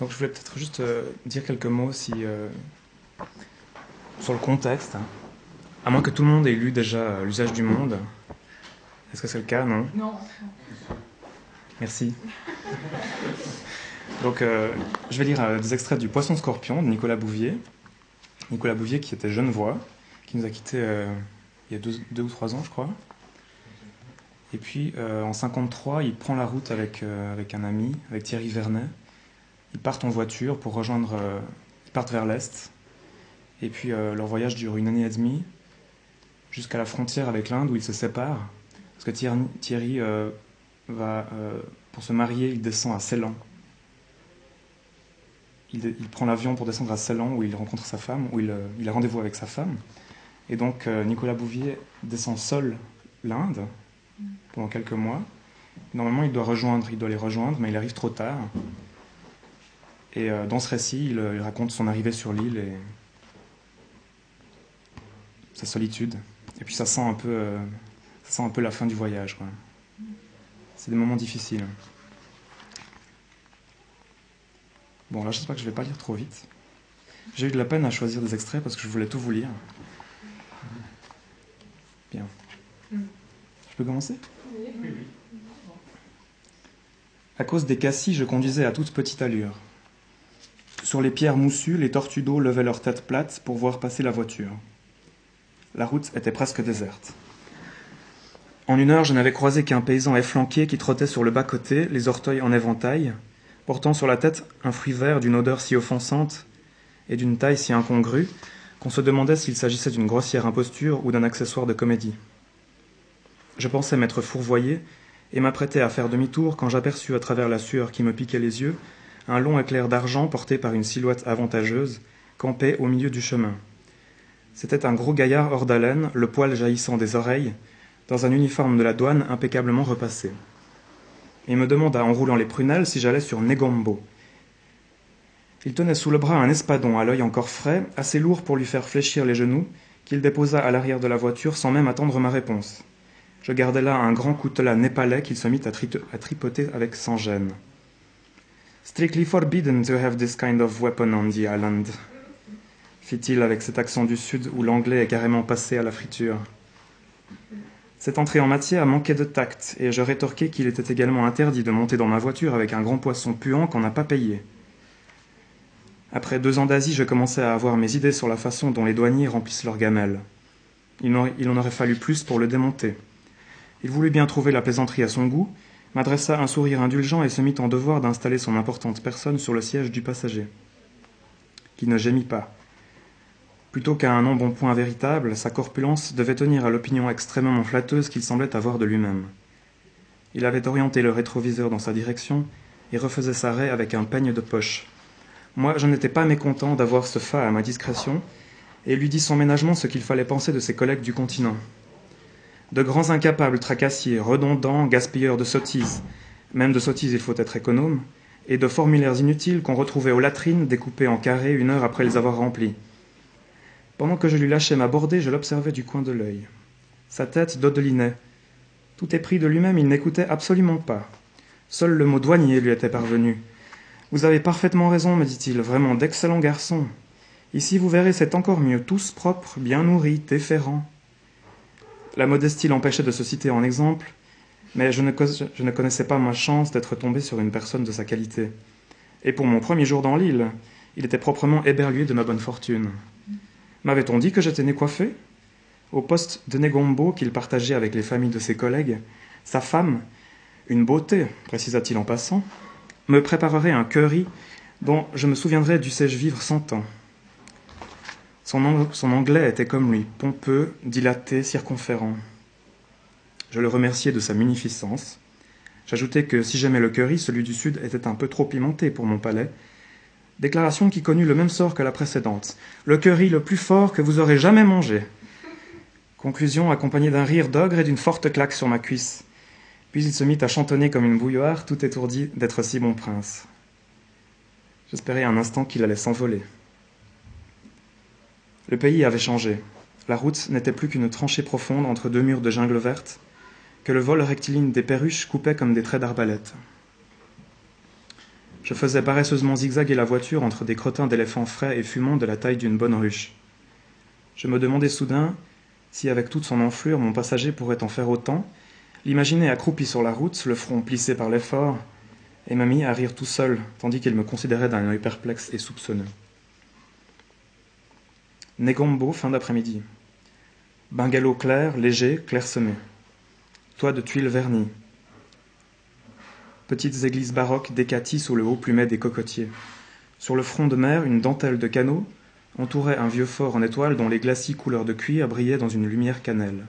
Donc je voulais peut-être juste euh, dire quelques mots si, euh, sur le contexte. À moins que tout le monde ait lu déjà euh, L'usage du monde. Est-ce que c'est le cas? Non? Non. Merci. Donc je vais lire des extraits du Poisson Scorpion de Nicolas Bouvier. Nicolas Bouvier qui était jeune voix, qui nous a quittés il y a deux, deux ou trois ans je crois. Et puis en 53, il prend la route avec, avec un ami, avec Thierry Vernet. Ils partent en voiture pour rejoindre. euh, ils partent vers l'est. Et puis euh, leur voyage dure une année et demie, jusqu'à la frontière avec l'Inde où ils se séparent. Parce que Thierry, euh, va, pour se marier, il descend à Ceylan. Il, prend l'avion pour descendre à Ceylan où il rencontre sa femme, où il, a rendez-vous avec sa femme. Et donc Nicolas Bouvier descend seul l'Inde pendant quelques mois. Normalement, il doit rejoindre, il doit les rejoindre, mais il arrive trop tard. Et euh, dans ce récit, il, euh, il raconte son arrivée sur l'île et sa solitude. Et puis ça sent un peu, euh, ça sent un peu la fin du voyage. quoi. C'est des moments difficiles. Bon, là, j'espère que je ne vais pas lire trop vite. J'ai eu de la peine à choisir des extraits parce que je voulais tout vous lire. Bien. Je peux commencer? À cause des cassis, je conduisais à toute petite allure. Sur les pierres moussues, les tortues d'eau levaient leurs têtes plates pour voir passer la voiture. La route était presque déserte. En une heure, je n'avais croisé qu'un paysan efflanqué qui trottait sur le bas-côté, les orteils en éventail, portant sur la tête un fruit vert d'une odeur si offensante et d'une taille si incongrue qu'on se demandait s'il s'agissait d'une grossière imposture ou d'un accessoire de comédie. Je pensais m'être fourvoyé et m'apprêtais à faire demi-tour quand j'aperçus à travers la sueur qui me piquait les yeux un long éclair d'argent porté par une silhouette avantageuse, campé au milieu du chemin. C'était un gros gaillard hors d'haleine, le poil jaillissant des oreilles, dans un uniforme de la douane impeccablement repassé. Il me demanda en roulant les prunelles si j'allais sur Negombo. Il tenait sous le bras un espadon à l'œil encore frais, assez lourd pour lui faire fléchir les genoux, qu'il déposa à l'arrière de la voiture sans même attendre ma réponse. Je gardai là un grand coutelas népalais qu'il se mit à tripoter avec sans gêne. Strictly forbidden to have this kind of weapon on the island, fit-il avec cet accent du sud où l'anglais est carrément passé à la friture. Cette entrée en matière manquait de tact, et je rétorquai qu'il était également interdit de monter dans ma voiture avec un grand poisson puant qu'on n'a pas payé. Après deux ans d'Asie, je commençais à avoir mes idées sur la façon dont les douaniers remplissent leurs gamelles. Il, en aurait fallu plus pour le démonter. Il voulut bien trouver la plaisanterie à son goût, m'adressa un sourire indulgent et se mit en devoir d'installer son importante personne sur le siège du passager. Qui ne gémit pas. Plutôt qu'à un embonpoint véritable, sa corpulence devait tenir à l'opinion extrêmement flatteuse qu'il semblait avoir de lui-même. Il avait orienté le rétroviseur dans sa direction et refaisait sa raie avec un peigne de poche. Moi, je n'étais pas mécontent d'avoir ce fa à ma discrétion et lui dis sans ménagement ce qu'il fallait penser de ses collègues du continent. De grands incapables tracassiers, redondants, gaspilleurs de sottises, même de sottises il faut être économe, et de formulaires inutiles qu'on retrouvait aux latrines découpés en carrés une heure après les avoir remplis. Pendant que je lui lâchais ma bordée, je l'observais du coin de l'œil. Sa tête dodelinait. Tout épris de lui-même, il n'écoutait absolument pas. Seul le mot douanier lui était parvenu. Vous avez parfaitement raison, me dit-il, vraiment d'excellents garçons. Ici, vous verrez, c'est encore mieux, tous propres, bien nourris, déférents. La modestie l'empêchait de se citer en exemple, mais je ne, connaissais pas ma chance d'être tombé sur une personne de sa qualité. Et pour mon premier jour dans l'île, il était proprement éberlué de ma bonne fortune. M'avait-on dit que j'étais né coiffé? Au poste de Negombo qu'il partageait avec les familles de ses collègues, sa femme, une beauté, précisa-t-il en passant, me préparerait un curry dont je me souviendrai dussé-je vivre cent ans. Son, ang- son anglais était comme lui, pompeux, dilaté, circonférent. Je le remerciai de sa munificence. J'ajoutai que si j'aimais le curry, celui du Sud était un peu trop pimenté pour mon palais. Déclaration qui connut le même sort que la précédente. Le curry le plus fort que vous aurez jamais mangé. Conclusion accompagnée d'un rire d'ogre et d'une forte claque sur ma cuisse. Puis il se mit à chantonner comme une bouilloire, tout étourdi d'être si bon prince. J'espérais un instant qu'il allait s'envoler. Le pays avait changé. La route n'était plus qu'une tranchée profonde entre deux murs de jungle verte, que le vol rectiligne des perruches coupait comme des traits d'arbalète. Je faisais paresseusement zigzaguer la voiture entre des crottins d'éléphants frais et fumants de la taille d'une bonne ruche. Je me demandais soudain si, avec toute son enflure, mon passager pourrait en faire autant, l'imaginer accroupi sur la route, le front plissé par l'effort, et m'a mis à rire tout seul, tandis qu'il me considérait d'un œil perplexe et soupçonneux. Negombo, fin d'après-midi. Bungalow clair, léger, clairsemé. Toit de tuiles vernies. Petites églises baroques décaties sous le haut plumet des cocotiers. Sur le front de mer, une dentelle de canaux entourait un vieux fort en étoiles dont les glacis couleurs de cuir brillaient dans une lumière cannelle.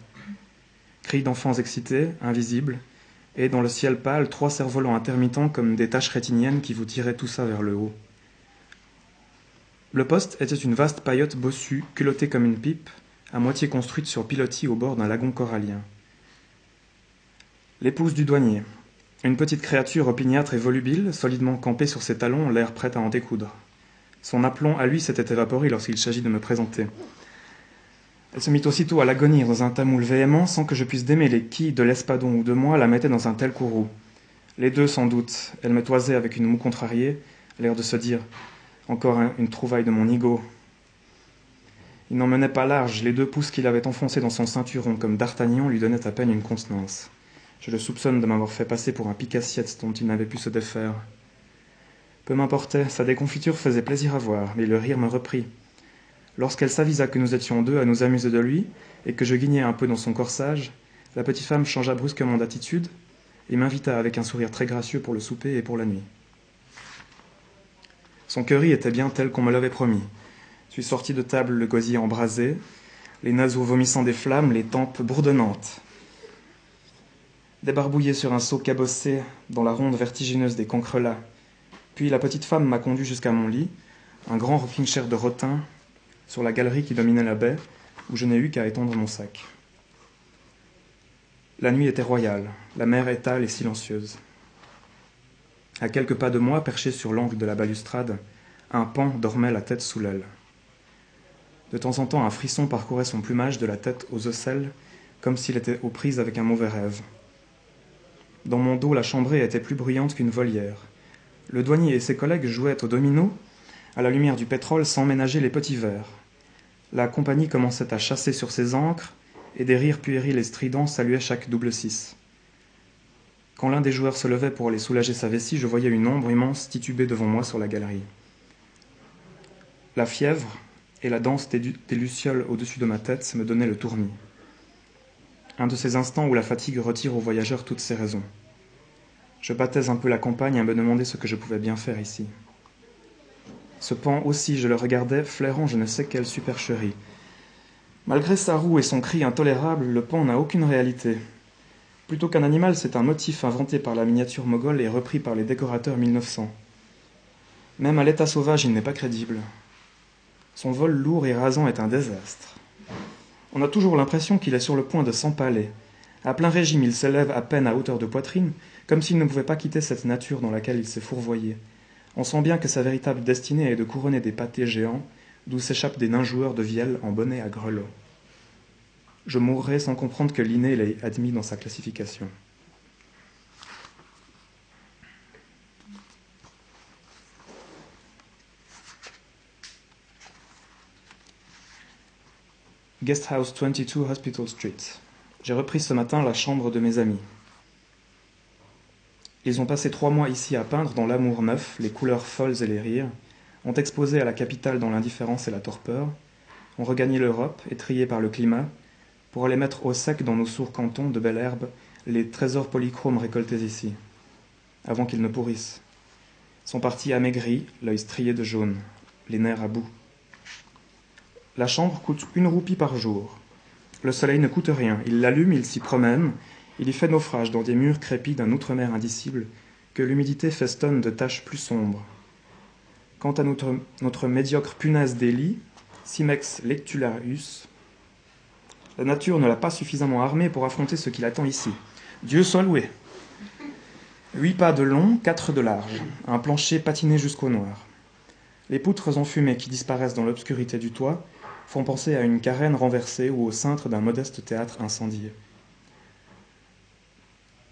Cris d'enfants excités, invisibles, et dans le ciel pâle, trois cerfs-volants intermittents comme des taches rétiniennes qui vous tiraient tout ça vers le haut. Le poste était une vaste paillote bossue, culottée comme une pipe, à moitié construite sur pilotis au bord d'un lagon corallien. L'épouse du douanier, une petite créature opiniâtre et volubile, solidement campée sur ses talons, l'air prête à en découdre. Son aplomb à lui s'était évaporé lorsqu'il s'agit de me présenter. Elle se mit aussitôt à l'agonir dans un tamoul véhément sans que je puisse démêler qui, de l'espadon ou de moi, la mettait dans un tel courroux. Les deux, sans doute. Elle me toisait avec une moue contrariée, l'air de se dire Encore une trouvaille de mon ego. Il n'en menait pas large, les deux pouces qu'il avait enfoncés dans son ceinturon comme d'Artagnan lui donnaient à peine une contenance. Je le soupçonne de m'avoir fait passer pour un picassiette dont il n'avait pu se défaire. Peu m'importait, sa déconfiture faisait plaisir à voir, mais le rire me reprit. Lorsqu'elle s'avisa que nous étions deux à nous amuser de lui, et que je guignais un peu dans son corsage, la petite femme changea brusquement d'attitude et m'invita avec un sourire très gracieux pour le souper et pour la nuit. Son curry était bien tel qu'on me l'avait promis. Je suis sorti de table le gosier embrasé, les naseaux vomissant des flammes, les tempes bourdonnantes. Débarbouillé sur un seau cabossé dans la ronde vertigineuse des cancrelats, puis la petite femme m'a conduit jusqu'à mon lit, un grand rocking-chair de rotin, sur la galerie qui dominait la baie, où je n'ai eu qu'à étendre mon sac. La nuit était royale, la mer étale et silencieuse. À quelques pas de moi, perché sur l'angle de la balustrade, un pan dormait la tête sous l'aile. De temps en temps, un frisson parcourait son plumage de la tête aux ocelles, comme s'il était aux prises avec un mauvais rêve. Dans mon dos, la chambrée était plus bruyante qu'une volière. Le douanier et ses collègues jouaient au domino, à la lumière du pétrole, sans ménager les petits verres la compagnie commençait à chasser sur ses ancres, et des rires puérils et stridents saluaient chaque double six. Quand l'un des joueurs se levait pour aller soulager sa vessie, je voyais une ombre immense tituber devant moi sur la galerie. La fièvre et la danse des, lucioles au-dessus de ma tête me donnaient le tournis. Un de ces instants où la fatigue retire aux voyageurs toutes ses raisons. Je battais un peu la campagne à me demander ce que je pouvais bien faire ici. Ce pan aussi, je le regardais, flairant je ne sais quelle supercherie. Malgré sa roue et son cri intolérable, le pan n'a aucune réalité. Plutôt qu'un animal, c'est un motif inventé par la miniature moghole et repris par les décorateurs 1900. Même à l'état sauvage, il n'est pas crédible. Son vol lourd et rasant est un désastre. On a toujours l'impression qu'il est sur le point de s'empaler. À plein régime, il s'élève à peine à hauteur de poitrine, comme s'il ne pouvait pas quitter cette nature dans laquelle il s'est fourvoyé. On sent bien que sa véritable destinée est de couronner des pâtés géants, d'où s'échappent des nains joueurs de vielle en bonnet à grelots. Je mourrai sans comprendre que l'inné l'ait admis dans sa classification. Guest House 22 Hospital Street. J'ai repris ce matin la chambre de mes amis. Ils ont passé trois mois ici à peindre dans l'amour neuf, les couleurs folles et les rires, ont exposé à la capitale dans l'indifférence et la torpeur, ont regagné l'Europe, étriés par le climat, pour aller mettre au sec dans nos sourds cantons de belle herbe les trésors polychromes récoltés ici, avant qu'ils ne pourrissent. Sont partis amaigris, l'œil strié de jaune, les nerfs à bout. La chambre coûte une roupie par jour. Le soleil ne coûte rien, il l'allume, il s'y promène, il y fait naufrage dans des murs crépis d'un outre-mer indicible que l'humidité festonne de taches plus sombres. Quant à notre, médiocre punaise des Simex lectularius, la nature ne l'a pas suffisamment armé pour affronter ce qui l'attend ici. Dieu soit loué. Huit pas de long, quatre de large, un plancher patiné jusqu'au noir. Les poutres enfumées qui disparaissent dans l'obscurité du toit font penser à une carène renversée ou au cintre d'un modeste théâtre incendié.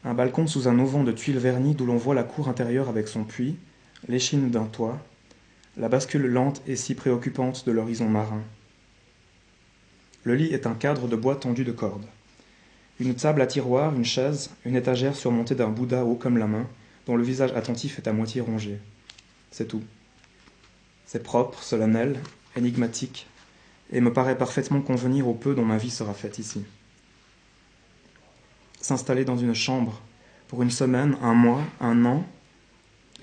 Un balcon sous un auvent de tuiles vernies d'où l'on voit la cour intérieure avec son puits, l'échine d'un toit, la bascule lente et si préoccupante de l'horizon marin. Le lit est un cadre de bois tendu de cordes. Une table à tiroir, une chaise, une étagère surmontée d'un Bouddha haut comme la main, dont le visage attentif est à moitié rongé. C'est tout. C'est propre, solennel, énigmatique, et me paraît parfaitement convenir au peu dont ma vie sera faite ici. S'installer dans une chambre pour une semaine, un mois, un an,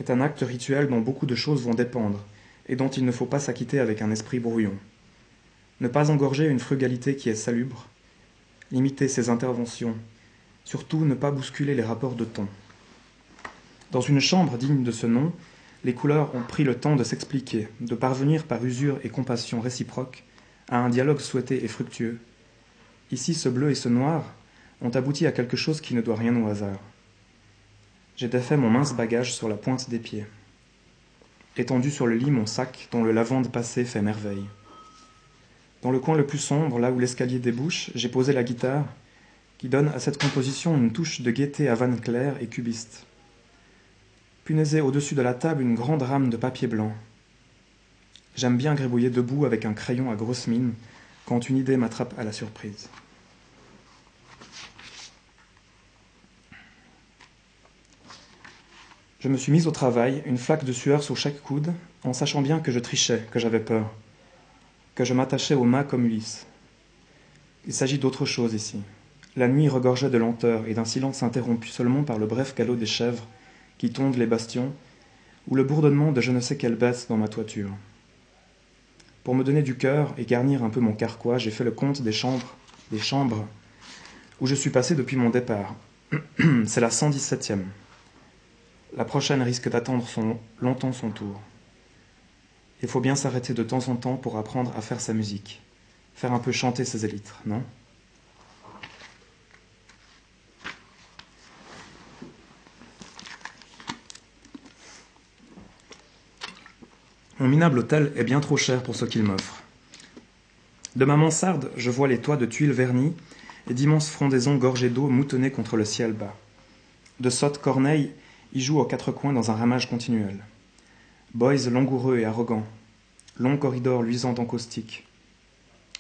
est un acte rituel dont beaucoup de choses vont dépendre, et dont il ne faut pas s'acquitter avec un esprit brouillon. Ne pas engorger une frugalité qui est salubre, limiter ses interventions, surtout ne pas bousculer les rapports de ton. Dans une chambre digne de ce nom, les couleurs ont pris le temps de s'expliquer, de parvenir par usure et compassion réciproque à un dialogue souhaité et fructueux. Ici, ce bleu et ce noir ont abouti à quelque chose qui ne doit rien au hasard. J'ai défait mon mince bagage sur la pointe des pieds. Étendu sur le lit, mon sac, dont le lavande passé fait merveille. Dans le coin le plus sombre, là où l'escalier débouche, j'ai posé la guitare, qui donne à cette composition une touche de gaieté à vanne claire et cubiste. Punaisé au-dessus de la table une grande rame de papier blanc. J'aime bien gribouiller debout avec un crayon à grosse mine quand une idée m'attrape à la surprise. Je me suis mise au travail, une flaque de sueur sur chaque coude, en sachant bien que je trichais, que j'avais peur, que je m'attachais aux mains comme Ulysse. Il s'agit d'autre chose ici. La nuit regorgeait de lenteur et d'un silence interrompu seulement par le bref galop des chèvres qui tondent les bastions, ou le bourdonnement de je ne sais quelle bête dans ma toiture. Pour me donner du cœur et garnir un peu mon carquois, j'ai fait le compte des chambres, des chambres où je suis passé depuis mon départ. C'est la 117e. La prochaine risque d'attendre longtemps son tour. Il faut bien s'arrêter de temps en temps pour apprendre à faire sa musique, faire un peu chanter ses élytres, non? Mon minable hôtel est bien trop cher pour ce qu'il m'offre. De ma mansarde, je vois les toits de tuiles vernies et d'immenses frondaisons gorgées d'eau moutonnées contre le ciel bas. De sottes corneilles y jouent aux quatre coins dans un ramage continuel. Boys langoureux et arrogants, longs corridors luisants d'encaustique,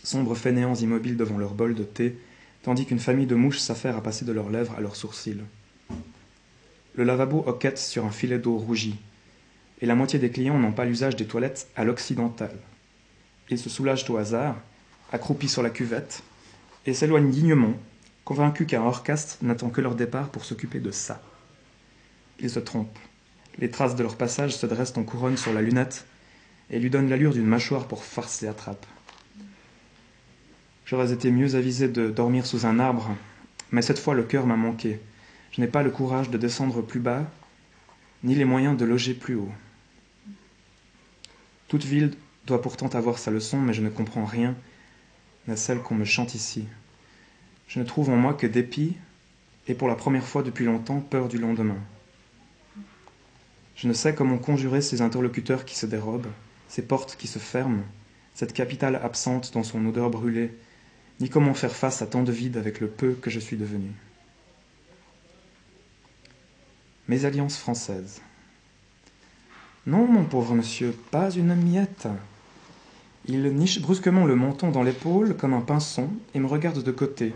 sombres fainéants immobiles devant leur bol de thé, tandis qu'une famille de mouches s'affaire à passer de leurs lèvres à leurs sourcils. Le lavabo hoquette sur un filet d'eau rougie, et la moitié des clients n'ont pas l'usage des toilettes à l'occidental. Ils se soulagent au hasard, accroupis sur la cuvette, et s'éloignent dignement, convaincus qu'un hors-caste n'attend que leur départ pour s'occuper de ça. Ils se trompent. Les traces de leur passage se dressent en couronne sur la lunette et lui donnent l'allure d'une mâchoire pour farcer la trappe. J'aurais été mieux avisé de dormir sous un arbre, mais cette fois le cœur m'a manqué. Je n'ai pas le courage de descendre plus bas, ni les moyens de loger plus haut. Toute ville doit pourtant avoir sa leçon, mais je ne comprends rien à celle qu'on me chante ici. Je ne trouve en moi que dépit et pour la première fois depuis longtemps peur du lendemain. Je ne sais comment conjurer ces interlocuteurs qui se dérobent, ces portes qui se ferment, cette capitale absente dans son odeur brûlée, ni comment faire face à tant de vide avec le peu que je suis devenu. Mes alliances françaises. Non, mon pauvre monsieur, pas une miette. Il niche brusquement le menton dans l'épaule comme un pinson et me regarde de côté.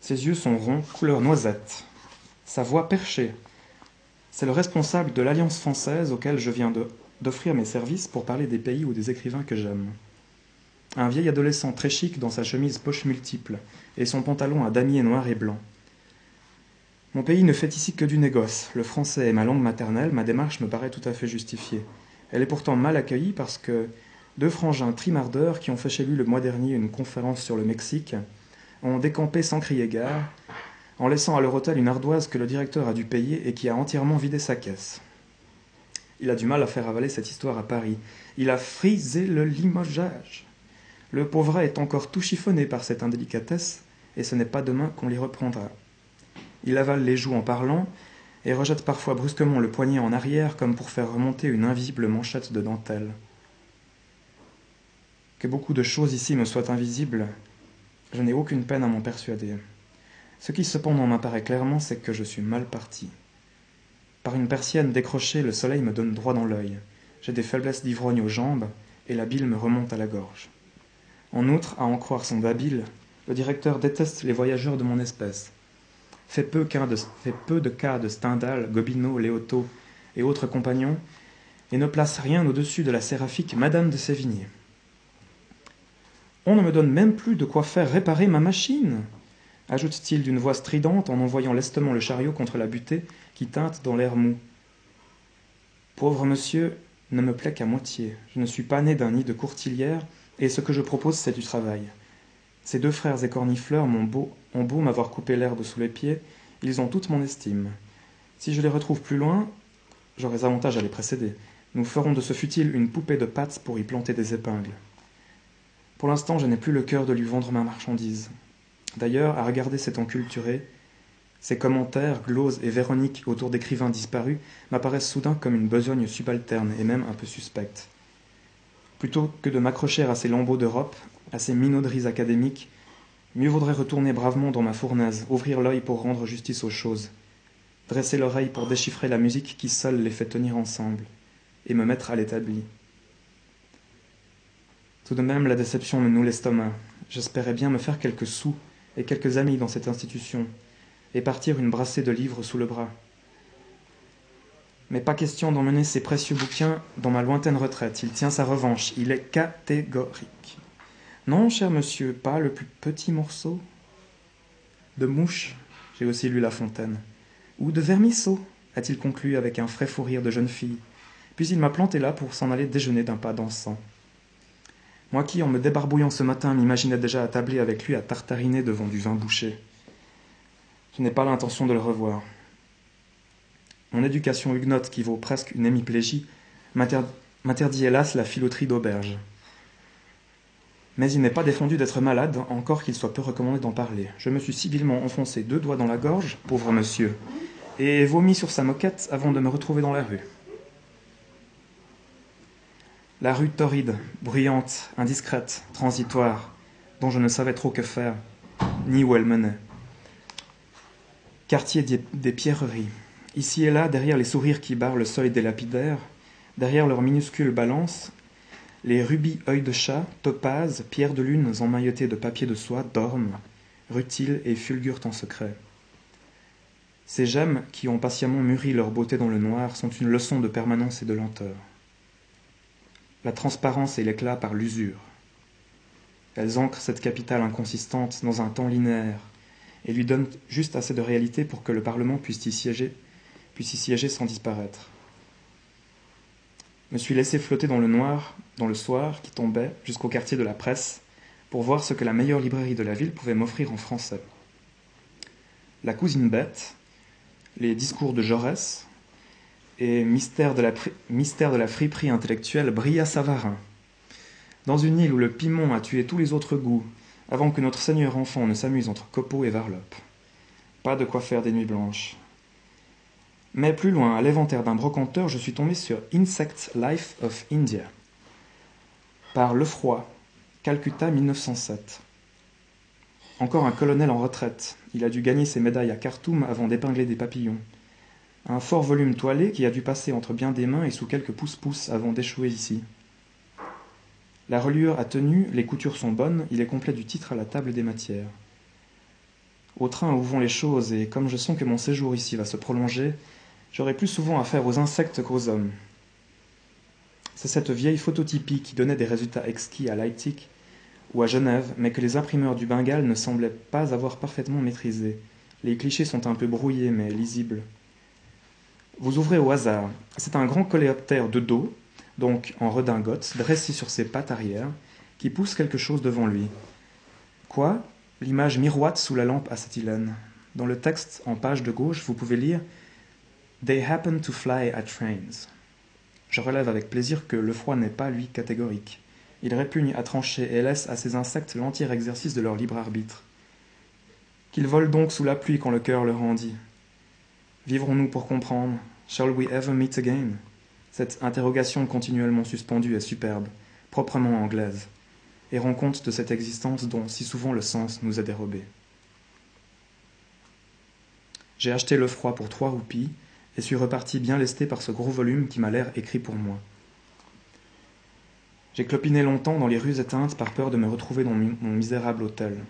Ses yeux sont ronds, couleur noisette. Sa voix perchée. C'est le responsable de l'Alliance française auquel je viens d'offrir mes services pour parler des pays ou des écrivains que j'aime. Un vieil adolescent très chic dans sa chemise poche multiple et son pantalon à damier noir et blanc. Mon pays ne fait ici que du négoce. Le français est ma langue maternelle, ma démarche me paraît tout à fait justifiée. Elle est pourtant mal accueillie parce que deux frangins trimardeurs qui ont fait chez lui le mois dernier une conférence sur le Mexique ont décampé sans crier gare, en laissant à leur hôtel une ardoise que le directeur a dû payer et qui a entièrement vidé sa caisse. Il a du mal à faire avaler cette histoire à Paris. Il a frisé le limogeage. Le pauvre est encore tout chiffonné par cette indélicatesse, et ce n'est pas demain qu'on l'y reprendra. Il avale les joues en parlant et rejette parfois brusquement le poignet en arrière comme pour faire remonter une invisible manchette de dentelle. Que beaucoup de choses ici me soient invisibles, je n'ai aucune peine à m'en persuader. Ce qui cependant m'apparaît clairement, c'est que je suis mal parti. Par une persienne décrochée, le soleil me donne droit dans l'œil. J'ai des faiblesses d'ivrogne aux jambes, et la bile me remonte à la gorge. En outre, à en croire son babil, le directeur déteste les voyageurs de mon espèce. Fait peu, de, fait peu de cas de Stendhal, Gobineau, Léoto et autres compagnons, et ne place rien au-dessus de la séraphique Madame de Sévigné. On ne me donne même plus de quoi faire réparer ma machine, ajoute-t-il d'une voix stridente en envoyant lestement le chariot contre la butée qui teinte dans l'air mou. Pauvre monsieur ne me plaît qu'à moitié. Je ne suis pas né d'un nid de courtilière, et ce que je propose, c'est du travail. Ces deux frères écornifleurs m'ont beau, ont beau m'avoir coupé l'herbe sous les pieds, ils ont toute mon estime. Si je les retrouve plus loin, j'aurais avantage à les précéder. Nous ferons de ce futile une poupée de pattes pour y planter des épingles. Pour l'instant, je n'ai plus le cœur de lui vendre ma marchandise. D'ailleurs, à regarder cet enculturé, ses commentaires, gloses et véroniques autour d'écrivains disparus m'apparaissent soudain comme une besogne subalterne et même un peu suspecte. Plutôt que de m'accrocher à ces lambeaux d'Europe, à ces minauderies académiques, mieux vaudrait retourner bravement dans ma fournaise, ouvrir l'œil pour rendre justice aux choses, dresser l'oreille pour déchiffrer la musique qui seule les fait tenir ensemble, et me mettre à l'établi. Tout de même, la déception me noue l'estomac. J'espérais bien me faire quelques sous et quelques amis dans cette institution, et partir une brassée de livres sous le bras. Mais pas question d'emmener ces précieux bouquins dans ma lointaine retraite. Il tient sa revanche. Il est catégorique. Non, cher monsieur, pas le plus petit morceau de mouche, j'ai aussi lu La Fontaine, ou de vermisseau, a-t-il conclu avec un frais fou rire de jeune fille. Puis il m'a planté là pour s'en aller déjeuner d'un pas dansant. Moi qui, en me débarbouillant ce matin, m'imaginais déjà attablé avec lui à tartariner devant du vin bouché. Je n'ai pas l'intention de le revoir. Mon éducation huguenote, qui vaut presque une hémiplégie, m'interdit hélas la filoterie d'auberge. Mais il n'est pas défendu d'être malade, encore qu'il soit peu recommandé d'en parler. Je me suis civilement enfoncé deux doigts dans la gorge, pauvre monsieur, et vomi sur sa moquette avant de me retrouver dans la rue. La rue torride, bruyante, indiscrète, transitoire, dont je ne savais trop que faire, ni où elle menait. Quartier des pierreries. Ici et là, derrière les sourires qui barrent le seuil des lapidaires, derrière leurs minuscules balances, les rubis œils de chat, topazes, pierres de lune emmaillotées de papier de soie dorment, rutilent et fulgurent en secret. Ces gemmes qui ont patiemment mûri leur beauté dans le noir sont une leçon de permanence et de lenteur la transparence et l'éclat par l'usure. Elles ancrent cette capitale inconsistante dans un temps linéaire et lui donnent juste assez de réalité pour que le Parlement puisse y siéger, puisse y siéger sans disparaître. Me suis laissé flotter dans le noir, dans le soir qui tombait, jusqu'au quartier de la presse, pour voir ce que la meilleure librairie de la ville pouvait m'offrir en français. La cousine bête, les discours de Jaurès, et mystère de la, friperie intellectuelle brilla Savarin. Dans une île où le piment a tué tous les autres goûts, avant que notre Seigneur enfant ne s'amuse entre copeaux et varlopes. Pas de quoi faire des nuits blanches. Mais plus loin, à l'éventaire d'un brocanteur, je suis tombé sur Insect Life of India, par Lefroy, Calcutta 1907. Encore un colonel en retraite. Il a dû gagner ses médailles à Khartoum avant d'épingler des papillons. Un fort volume toilé qui a dû passer entre bien des mains et sous quelques pouces-pouces avant d'échouer ici. La reliure a tenu, les coutures sont bonnes, il est complet du titre à la table des matières. Au train où vont les choses, et comme je sens que mon séjour ici va se prolonger, j'aurai plus souvent affaire aux insectes qu'aux hommes. C'est cette vieille phototypie qui donnait des résultats exquis à Leipzig ou à Genève, mais que les imprimeurs du Bengale ne semblaient pas avoir parfaitement maîtrisé. Les clichés sont un peu brouillés, mais lisibles. Vous ouvrez au hasard. C'est un grand coléoptère de dos, donc en redingote, dressé sur ses pattes arrière, qui pousse quelque chose devant lui. Quoi? L'image miroite sous la lampe acétylène. Dans le texte en page de gauche, vous pouvez lire They happen to fly at trains. Je relève avec plaisir que le froid n'est pas, lui, catégorique. Il répugne à trancher et laisse à ces insectes l'entier exercice de leur libre arbitre. Qu'ils volent donc sous la pluie quand le cœur leur rendit. Vivrons-nous pour comprendre? Shall we ever meet again? Cette interrogation continuellement suspendue est superbe, proprement anglaise, et rend compte de cette existence dont si souvent le sens nous est dérobé. J'ai acheté le froid pour trois roupies et suis reparti bien lesté par ce gros volume qui m'a l'air écrit pour moi. J'ai clopiné longtemps dans les rues éteintes par peur de me retrouver dans mon misérable hôtel.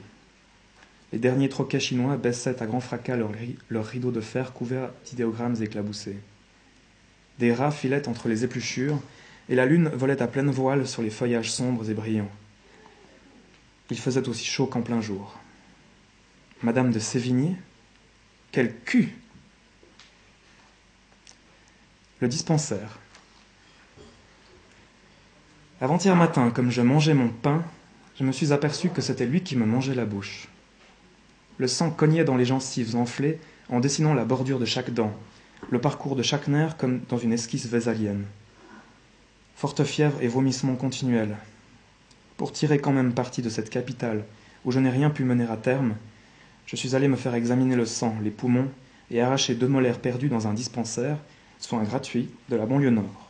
Les derniers troquets chinois baissaient à grand fracas leurs leur rideaux de fer couverts d'idéogrammes éclaboussés. Des rats filaient entre les épluchures, et la lune volait à pleine voile sur les feuillages sombres et brillants. Il faisait aussi chaud qu'en plein jour. Madame de Sévigné Quel cul Le dispensaire. Avant-hier matin, comme je mangeais mon pain, je me suis aperçu que c'était lui qui me mangeait la bouche. Le sang cognait dans les gencives enflées en dessinant la bordure de chaque dent, le parcours de chaque nerf comme dans une esquisse vésalienne. Forte fièvre et vomissements continuels. Pour tirer quand même parti de cette capitale où je n'ai rien pu mener à terme, je suis allé me faire examiner le sang, les poumons et arracher deux molaires perdus dans un dispensaire, soin gratuit, de la banlieue nord.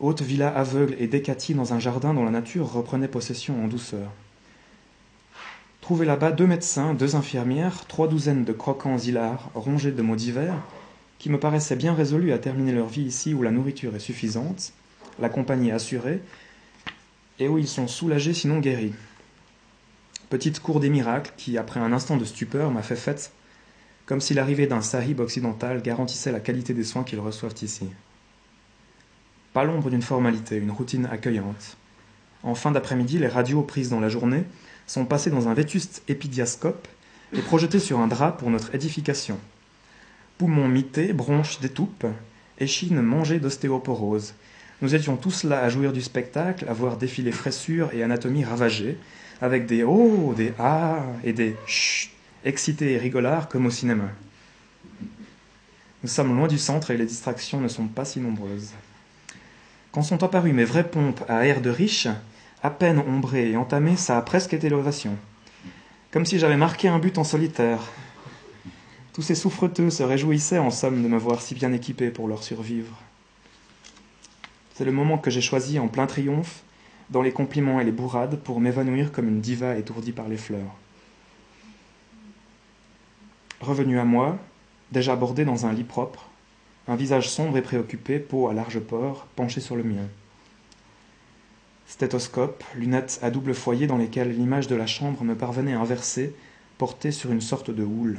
Haute villa aveugle et décatie dans un jardin dont la nature reprenait possession en douceur. Trouver là-bas deux médecins, deux infirmières, trois douzaines de croquants hilars, rongés de mots divers, qui me paraissaient bien résolus à terminer leur vie ici où la nourriture est suffisante, la compagnie assurée, et où ils sont soulagés sinon guéris. Petite cour des miracles qui, après un instant de stupeur, m'a fait fête, comme si l'arrivée d'un sahib occidental garantissait la qualité des soins qu'ils reçoivent ici. Pas l'ombre d'une formalité, une routine accueillante. En fin d'après-midi, les radios prises dans la journée sont passés dans un vétuste épidiascope et projetés sur un drap pour notre édification. Poumons mités, bronches d'étoupe, échines mangées d'ostéoporose. Nous étions tous là à jouir du spectacle, à voir défiler fraissure et anatomie ravagée, avec des oh, des ah et des chut, excités et rigolards comme au cinéma. Nous sommes loin du centre et les distractions ne sont pas si nombreuses. Quand sont apparues mes vraies pompes à air de riche, à peine ombré et entamé, ça a presque été l'ovation. Comme si j'avais marqué un but en solitaire. Tous ces souffreteux se réjouissaient en somme de me voir si bien équipé pour leur survivre. C'est le moment que j'ai choisi en plein triomphe, dans les compliments et les bourrades, pour m'évanouir comme une diva étourdie par les fleurs. Revenu à moi, déjà bordé dans un lit propre, un visage sombre et préoccupé, peau à large port, penché sur le mien stéthoscope, lunettes à double foyer dans lesquelles l'image de la chambre me parvenait inversée, portée sur une sorte de houle.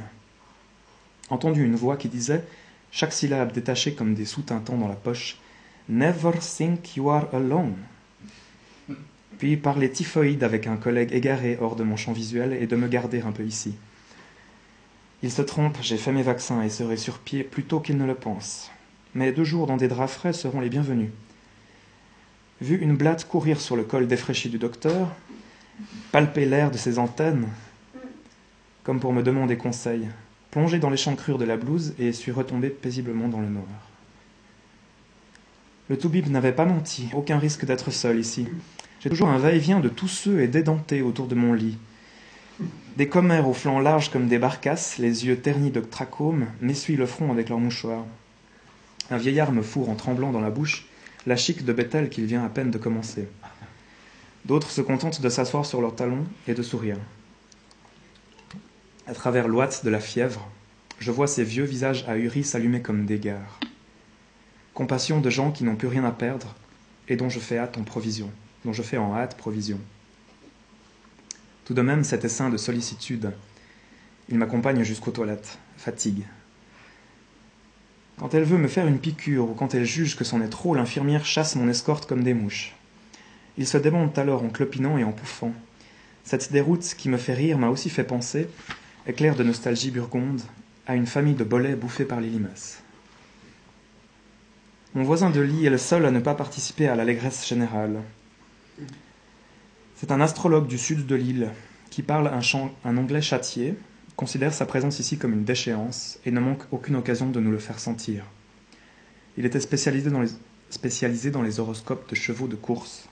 Entendu une voix qui disait, chaque syllabe détachée comme des sous-tintants dans la poche, Never think you are alone. Puis parler typhoïde avec un collègue égaré hors de mon champ visuel et de me garder un peu ici. Il se trompe, j'ai fait mes vaccins et serai sur pied plus tôt qu'il ne le pense. Mais deux jours dans des draps frais seront les bienvenus vu une blatte courir sur le col défraîchi du docteur, palper l'air de ses antennes, comme pour me demander conseil, plonger dans l'échancrure de la blouse et suis retombé paisiblement dans le noir. Le toubib n'avait pas menti, aucun risque d'être seul ici. J'ai toujours un va-et-vient de tous ceux et d'édentés autour de mon lit. Des commères aux flancs larges comme des barcasses, les yeux ternis de trachome, m'essuient le front avec leur mouchoir. Un vieillard me fourre en tremblant dans la bouche la chic de Bethel qu'il vient à peine de commencer. D'autres se contentent de s'asseoir sur leurs talons et de sourire. À travers l'ouate de la fièvre, je vois ces vieux visages ahuris s'allumer comme des gares. Compassion de gens qui n'ont plus rien à perdre et dont je fais hâte en provision, dont je fais en hâte provision. Tout de même, cet essaim de sollicitude, il m'accompagne jusqu'aux toilettes, fatigue, quand elle veut me faire une piqûre ou quand elle juge que c'en est trop, l'infirmière chasse mon escorte comme des mouches. Il se démonte alors en clopinant et en pouffant. Cette déroute qui me fait rire m'a aussi fait penser, éclair de nostalgie burgonde, à une famille de bolets bouffés par les limaces. Mon voisin de lit est le seul à ne pas participer à l'allégresse générale. C'est un astrologue du sud de l'île qui parle un, anglais châtié, considère sa présence ici comme une déchéance et ne manque aucune occasion de nous le faire sentir. Il était spécialisé dans les, spécialisé dans les horoscopes de chevaux de course.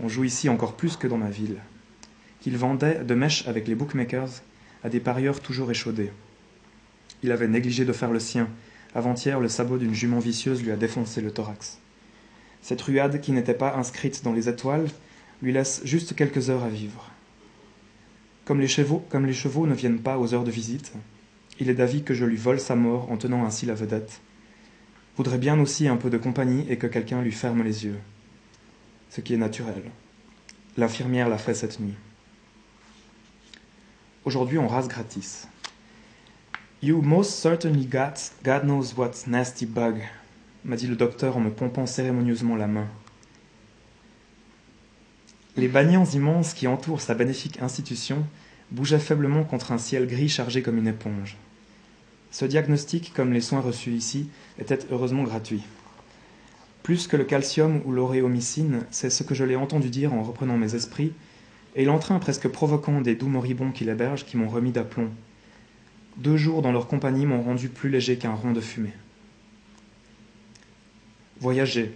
On joue ici encore plus que dans ma ville. Qu'il vendait de mèche avec les bookmakers à des parieurs toujours échaudés. Il avait négligé de faire le sien. Avant-hier, le sabot d'une jument vicieuse lui a défoncé le thorax. Cette ruade, qui n'était pas inscrite dans les étoiles, lui laisse juste quelques heures à vivre. Comme les, chevaux, comme les chevaux ne viennent pas aux heures de visite, il est d'avis que je lui vole sa mort en tenant ainsi la vedette, voudrait bien aussi un peu de compagnie et que quelqu'un lui ferme les yeux. Ce qui est naturel. L'infirmière l'a fait cette nuit. Aujourd'hui, on rase gratis. You most certainly got God knows what nasty bug, m'a dit le docteur en me pompant cérémonieusement la main. Les banians immenses qui entourent sa bénéfique institution bougeaient faiblement contre un ciel gris chargé comme une éponge. Ce diagnostic, comme les soins reçus ici, était heureusement gratuit. Plus que le calcium ou l'auréomycine, c'est ce que je l'ai entendu dire en reprenant mes esprits, et l'entrain presque provoquant des doux moribonds qui l'hébergent qui m'ont remis d'aplomb. Deux jours dans leur compagnie m'ont rendu plus léger qu'un rond de fumée. Voyager,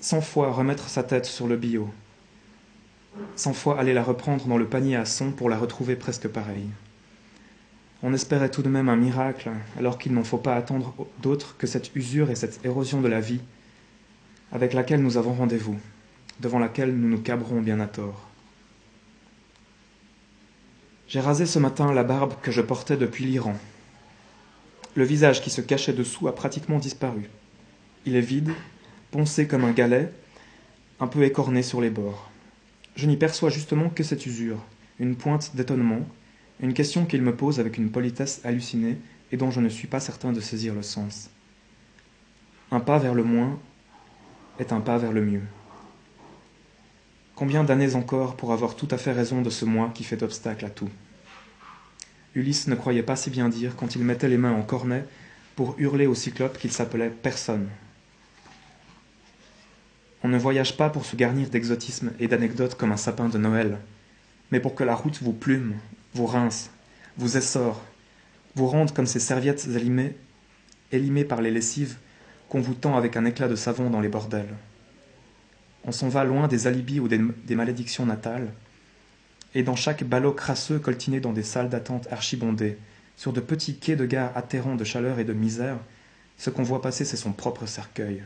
cent fois remettre sa tête sur le bio, cent fois aller la reprendre dans le panier à son pour la retrouver presque pareille. On espérait tout de même un miracle, alors qu'il n'en faut pas attendre d'autre que cette usure et cette érosion de la vie avec laquelle nous avons rendez-vous, devant laquelle nous nous cabrons bien à tort. J'ai rasé ce matin la barbe que je portais depuis l'Iran. Le visage qui se cachait dessous a pratiquement disparu. Il est vide, poncé comme un galet, un peu écorné sur les bords. Je n'y perçois justement que cette usure, une pointe d'étonnement, une question qu'il me pose avec une politesse hallucinée et dont je ne suis pas certain de saisir le sens. Un pas vers le moins est un pas vers le mieux. Combien d'années encore pour avoir tout à fait raison de ce moi qui fait obstacle à tout Ulysse ne croyait pas si bien dire quand il mettait les mains en cornet pour hurler au cyclope qu'il s'appelait personne. On ne voyage pas pour se garnir d'exotisme et d'anecdotes comme un sapin de Noël, mais pour que la route vous plume, vous rince, vous essore, vous rende comme ces serviettes élimées, élimées par les lessives qu'on vous tend avec un éclat de savon dans les bordels. On s'en va loin des alibis ou des, malédictions natales, et dans chaque ballot crasseux coltiné dans des salles d'attente archibondées, sur de petits quais de gare atterrants de chaleur et de misère, ce qu'on voit passer, c'est son propre cercueil.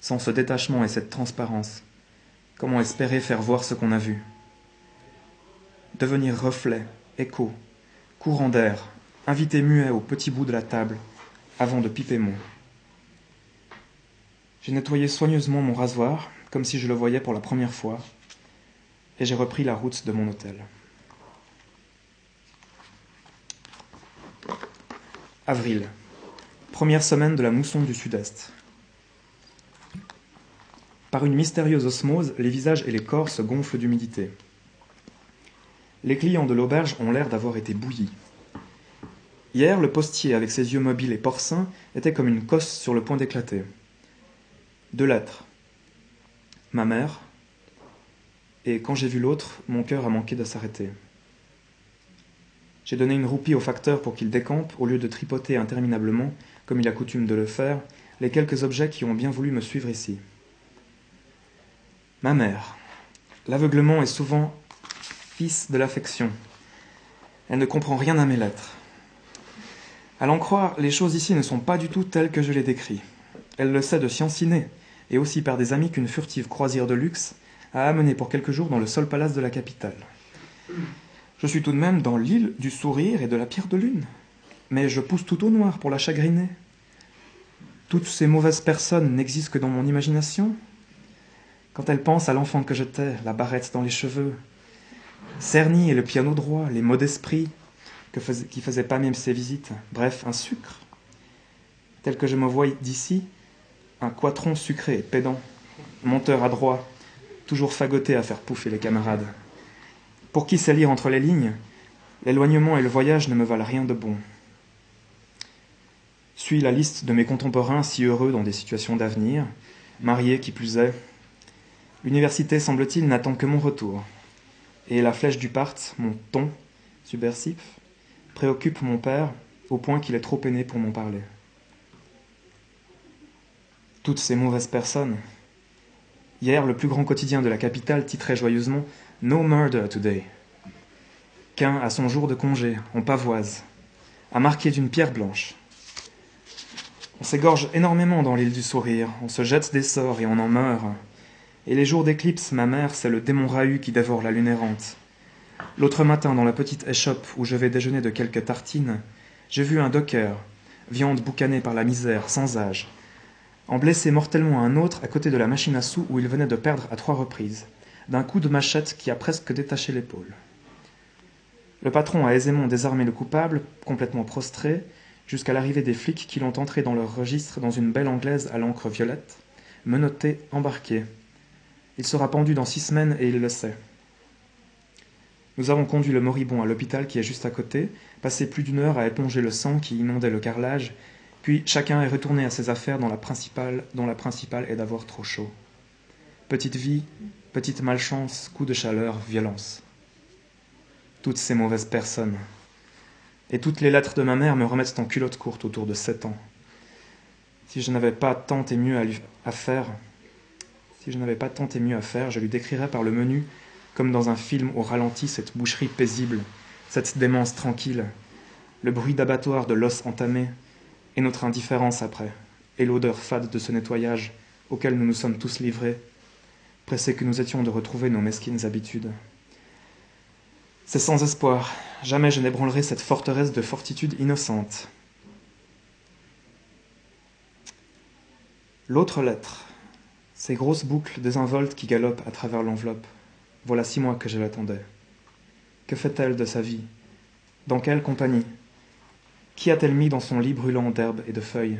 Sans ce détachement et cette transparence, comment espérer faire voir ce qu'on a vu? Devenir reflet, écho, courant d'air, invité muet au petit bout de la table, avant de piper mot. J'ai nettoyé soigneusement mon rasoir, comme si je le voyais pour la première fois, et j'ai repris la route de mon hôtel. Avril. Première semaine de la mousson du Sud-Est. Par une mystérieuse osmose, les visages et les corps se gonflent d'humidité. Les clients de l'auberge ont l'air d'avoir été bouillis. Hier, le postier, avec ses yeux mobiles et porcins, était comme une cosse sur le point d'éclater. Deux lettres. Ma mère. Et quand j'ai vu l'autre, mon cœur a manqué de s'arrêter. J'ai donné une roupie au facteur pour qu'il décampe, au lieu de tripoter interminablement, comme il a coutume de le faire, les quelques objets qui ont bien voulu me suivre ici. Ma mère. L'aveuglement est souvent fils de l'affection. Elle ne comprend rien à mes lettres. À l'en croire, les choses ici ne sont pas du tout telles que je les décris. Elle le sait de science et aussi par des amis qu'une furtive croisière de luxe a amené pour quelques jours dans le seul palace de la capitale. Je suis tout de même dans l'île du sourire et de la pierre de lune, mais je pousse tout au noir pour la chagriner. Toutes ces mauvaises personnes n'existent que dans mon imagination. Quand elle pense à l'enfant que j'étais, la barrette dans les cheveux, Cerny et le piano droit, les mots d'esprit, qui faisait pas même ses visites, bref, un sucre, tel que je me vois d'ici, un quatron sucré et pédant, monteur adroit, toujours fagoté à faire pouffer les camarades. Pour qui sait entre les lignes, l'éloignement et le voyage ne me valent rien de bon. Suis la liste de mes contemporains si heureux dans des situations d'avenir, mariés qui plus est. L'université, semble-t-il, n'attend que mon retour. Et la flèche du part, mon ton subversif, préoccupe mon père au point qu'il est trop peiné pour m'en parler. Toutes ces mauvaises personnes. Hier, le plus grand quotidien de la capitale titrait joyeusement No murder today. Qu'un, à son jour de congé, en pavoise, a marqué d'une pierre blanche. On s'égorge énormément dans l'île du sourire, on se jette des sorts et on en meurt. Et les jours d'éclipse, ma mère, c'est le démon Rahu qui dévore la lune errante. L'autre matin, dans la petite échoppe où je vais déjeuner de quelques tartines, j'ai vu un docker, viande boucanée par la misère, sans âge, en blesser mortellement un autre à côté de la machine à sous où il venait de perdre à trois reprises, d'un coup de machette qui a presque détaché l'épaule. Le patron a aisément désarmé le coupable, complètement prostré, jusqu'à l'arrivée des flics qui l'ont entré dans leur registre dans une belle anglaise à l'encre violette, menotté, embarqué. Il sera pendu dans six semaines et il le sait. Nous avons conduit le moribond à l'hôpital qui est juste à côté, passé plus d'une heure à éponger le sang qui inondait le carrelage, puis chacun est retourné à ses affaires dont la principale, est d'avoir trop chaud. Petite vie, petite malchance, coup de chaleur, violence. Toutes ces mauvaises personnes. Et toutes les lettres de ma mère me remettent en culotte courte autour de sept ans. Si je n'avais pas tant et mieux à, à faire, si je n'avais pas tant et mieux à faire, je lui décrirais par le menu comme dans un film au ralenti, cette boucherie paisible, cette démence tranquille, le bruit d'abattoir de l'os entamé, et notre indifférence après, et l'odeur fade de ce nettoyage auquel nous nous sommes tous livrés, pressés que nous étions de retrouver nos mesquines habitudes. C'est sans espoir, jamais je n'ébranlerai cette forteresse de fortitude innocente. L'autre lettre, ces grosses boucles désinvoltes qui galopent à travers l'enveloppe, voilà six mois que je l'attendais. Que fait-elle de sa vie? Dans quelle compagnie? Qui a-t-elle mis dans son lit brûlant d'herbes et de feuilles?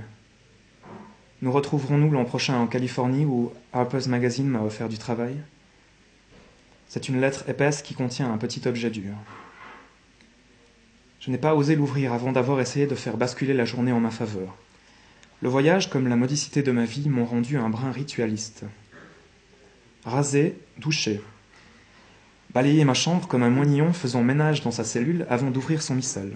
Nous retrouverons-nous l'an prochain en Californie où Harper's Magazine m'a offert du travail? C'est une lettre épaisse qui contient un petit objet dur. Je n'ai pas osé l'ouvrir avant d'avoir essayé de faire basculer la journée en ma faveur. Le voyage, comme la modicité de ma vie, m'ont rendu un brin ritualiste. Rasé, douché, balayer ma chambre comme un moignillon faisant ménage dans sa cellule avant d'ouvrir son missel.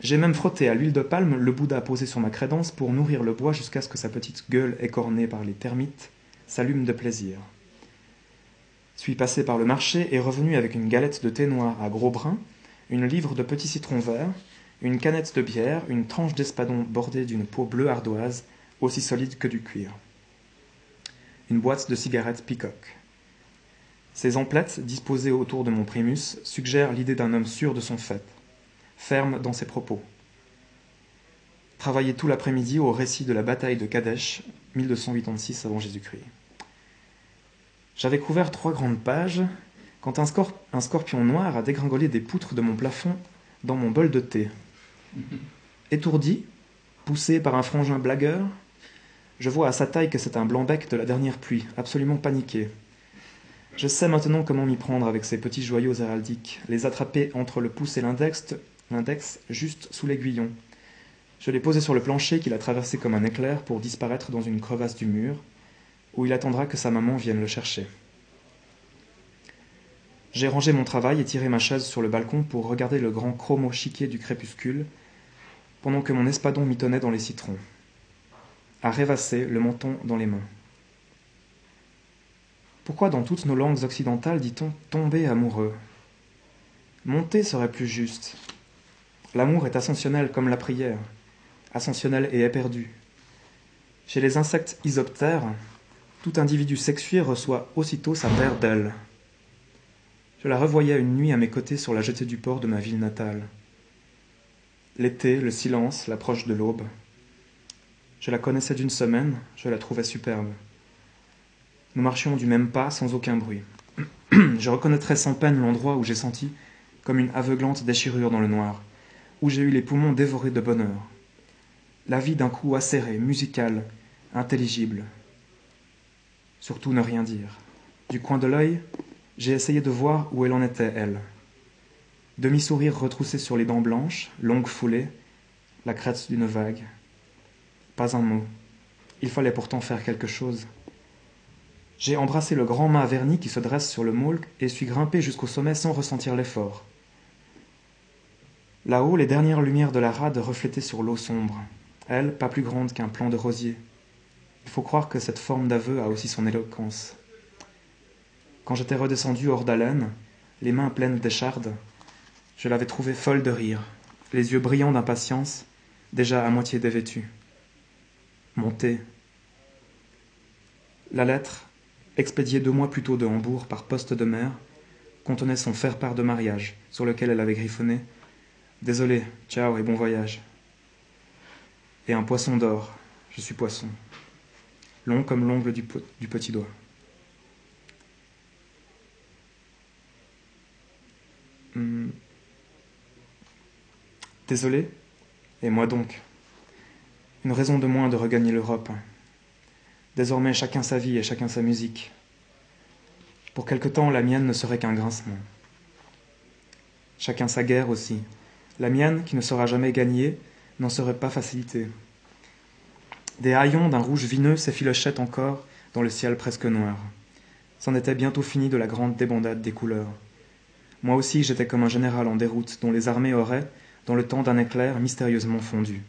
J'ai même frotté à l'huile de palme le Bouddha posé sur ma crédence pour nourrir le bois jusqu'à ce que sa petite gueule écornée par les termites s'allume de plaisir. Suis passé par le marché et revenu avec une galette de thé noir à gros brins, une livre de petits citrons verts, une canette de bière, une tranche d'espadon bordée d'une peau bleue ardoise, aussi solide que du cuir. Une boîte de cigarettes Peacock. Ces emplettes, disposées autour de mon primus, suggèrent l'idée d'un homme sûr de son fait, ferme dans ses propos. Travaillé tout l'après-midi au récit de la bataille de Kadesh, 1286 avant Jésus-Christ. J'avais couvert trois grandes pages quand un, un, scorpion noir a dégringolé des poutres de mon plafond dans mon bol de thé. Étourdi, poussé par un frangin blagueur, je vois à sa taille que c'est un blanc-bec de la dernière pluie, absolument paniqué. Je sais maintenant comment m'y prendre avec ces petits joyaux héraldiques, les attraper entre le pouce et l'index, l'index juste sous l'aiguillon. Je l'ai posé sur le plancher qu'il a traversé comme un éclair pour disparaître dans une crevasse du mur, où il attendra que sa maman vienne le chercher. J'ai rangé mon travail et tiré ma chaise sur le balcon pour regarder le grand chromo chiquet du crépuscule, pendant que mon espadon mitonnait dans les citrons, à rêvasser, le menton dans les mains. Pourquoi dans toutes nos langues occidentales dit-on tomber amoureux? Monter serait plus juste. L'amour est ascensionnel comme la prière, ascensionnel et éperdu. Chez les insectes isoptères, tout individu sexué reçoit aussitôt sa paire d'ailes. Je la revoyais une nuit à mes côtés sur la jetée du port de ma ville natale. L'été, le silence, l'approche de l'aube. Je la connaissais d'une semaine, je la trouvais superbe. Nous marchions du même pas sans aucun bruit. je reconnaîtrais sans peine l'endroit où j'ai senti comme une aveuglante déchirure dans le noir, où j'ai eu les poumons dévorés de bonheur. La vie d'un coup acéré, musical, intelligible. Surtout ne rien dire. Du coin de l'œil, j'ai essayé de voir où elle en était, elle. Demi-sourire retroussé sur les dents blanches, longue foulée, la crête d'une vague. Pas un mot. Il fallait pourtant faire quelque chose. J'ai embrassé le grand mât verni qui se dresse sur le môle et suis grimpé jusqu'au sommet sans ressentir l'effort. Là-haut, les dernières lumières de la rade reflétaient sur l'eau sombre, elle pas plus grande qu'un plant de rosier. Il faut croire que cette forme d'aveu a aussi son éloquence. Quand j'étais redescendu hors d'haleine, les mains pleines d'échardes, je l'avais trouvée folle de rire, les yeux brillants d'impatience, déjà à moitié dévêtus. Montée. La lettre, expédié deux mois plus tôt de Hambourg par poste de mer, contenait son faire-part de mariage, sur lequel elle avait griffonné Désolé, ciao et bon voyage. Et un poisson d'or, je suis poisson, long comme l'ongle du, petit doigt. Hmm. Désolé Et moi donc Une raison de moins de regagner l'Europe. Désormais chacun sa vie et chacun sa musique. Pour quelque temps, la mienne ne serait qu'un grincement. Chacun sa guerre aussi. La mienne, qui ne sera jamais gagnée, n'en serait pas facilitée. Des haillons d'un rouge vineux s'effilochaient encore dans le ciel presque noir. C'en était bientôt fini de la grande débandade des couleurs. Moi aussi j'étais comme un général en déroute dont les armées auraient, dans le temps d'un éclair, mystérieusement fondu.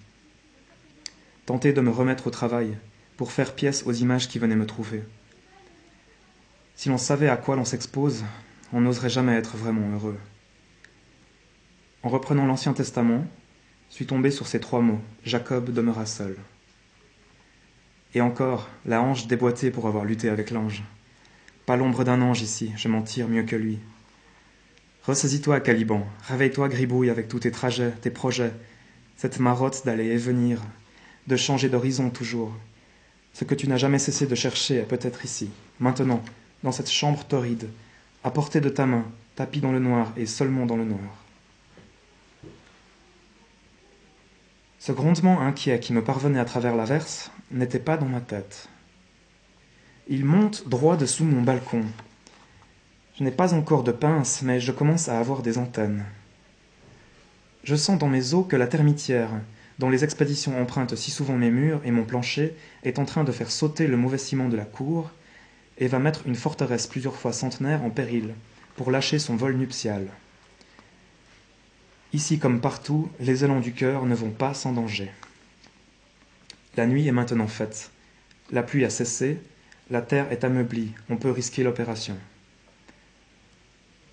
Tenter de me remettre au travail, pour faire pièce aux images qui venaient me trouver. Si l'on savait à quoi l'on s'expose, on n'oserait jamais être vraiment heureux. En reprenant l'Ancien Testament, suis tombé sur ces trois mots Jacob demeura seul. Et encore, la hanche déboîtée pour avoir lutté avec l'ange. Pas l'ombre d'un ange ici, je m'en tire mieux que lui. Ressaisis-toi, Caliban, réveille-toi, Gribouille, avec tous tes trajets, tes projets, cette marotte d'aller et venir, de changer d'horizon toujours. Ce que tu n'as jamais cessé de chercher est peut-être ici, maintenant, dans cette chambre torride, à portée de ta main, tapis dans le noir et seulement dans le noir. Ce grondement inquiet qui me parvenait à travers la verse n'était pas dans ma tête. Il monte droit dessous mon balcon, je n'ai pas encore de pince, mais je commence à avoir des antennes. Je sens dans mes os que la termitière, dont les expéditions empruntent si souvent mes murs et mon plancher, est en train de faire sauter le mauvais ciment de la cour, et va mettre une forteresse plusieurs fois centenaire en péril, pour lâcher son vol nuptial. Ici comme partout, les élans du cœur ne vont pas sans danger. La nuit est maintenant faite. La pluie a cessé, la terre est ameublée, on peut risquer l'opération.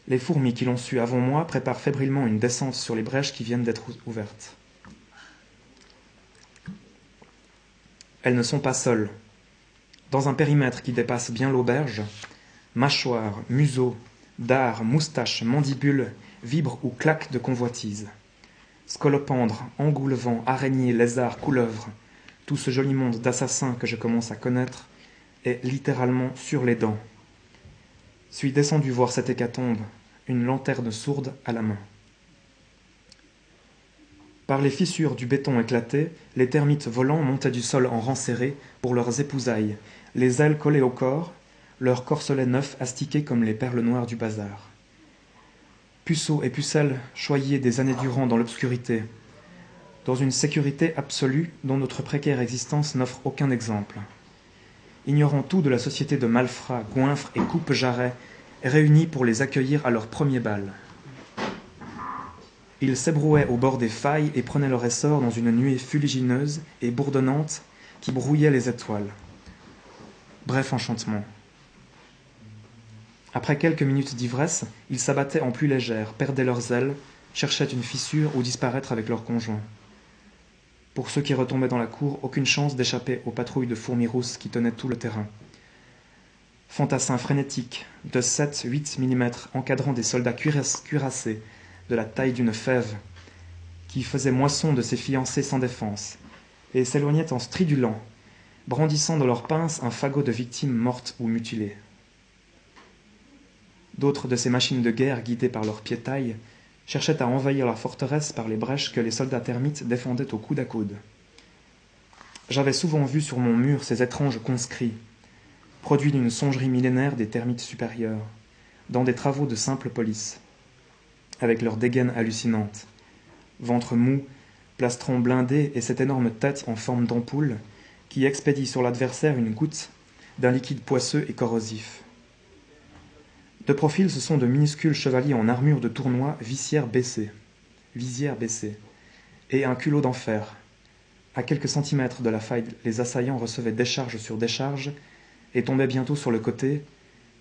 Les fourmis qui l'ont su avant moi préparent fébrilement une descente sur les brèches qui viennent d'être ouvertes. Elles ne sont pas seules. Dans un périmètre qui dépasse bien l'auberge, mâchoires, museaux, dards, moustaches, mandibules vibrent ou claquent de convoitise. Scolopendres, engoulevents, araignées, lézards, couleuvres, tout ce joli monde d'assassins que je commence à connaître est littéralement sur les dents. Suis descendu voir cette hécatombe une lanterne sourde à la main. Par les fissures du béton éclaté, les termites volants montaient du sol en rang serré pour leurs épousailles, les ailes collées au corps, leurs corselets neufs astiqués comme les perles noires du bazar. Puceaux et pucelles choyés des années durant dans l'obscurité, dans une sécurité absolue dont notre précaire existence n'offre aucun exemple. Ignorant tout de la société de malfrats, goinfres et coupe-jarrets réunis pour les accueillir à leur premier bal. Ils s'ébrouaient au bord des failles et prenaient leur essor dans une nuée fuligineuse et bourdonnante qui brouillait les étoiles. Bref enchantement. Après quelques minutes d'ivresse, ils s'abattaient en plus légères, perdaient leurs ailes, cherchaient une fissure ou disparaître avec leurs conjoints. Pour ceux qui retombaient dans la cour, aucune chance d'échapper aux patrouilles de fourmis rousses qui tenaient tout le terrain fantassin frénétique de 7-8 mm encadrant des soldats cuirassés de la taille d'une fève, qui faisaient moisson de ses fiancés sans défense, et s'éloignaient en stridulants, brandissant dans leurs pinces un fagot de victimes mortes ou mutilées. D'autres de ces machines de guerre, guidées par leur piétaille, cherchaient à envahir leur forteresse par les brèches que les soldats termites défendaient au coude à coude. J'avais souvent vu sur mon mur ces étranges conscrits, produit d'une songerie millénaire des termites supérieurs, dans des travaux de simple police, avec leurs dégaines hallucinantes, ventre mou, plastron blindé et cette énorme tête en forme d'ampoule qui expédie sur l'adversaire une goutte d'un liquide poisseux et corrosif. De profil, ce sont de minuscules chevaliers en armure de tournoi, visière baissée, visière baissée, et un culot d'enfer. À quelques centimètres de la faille, les assaillants recevaient décharge sur décharge et tombait bientôt sur le côté,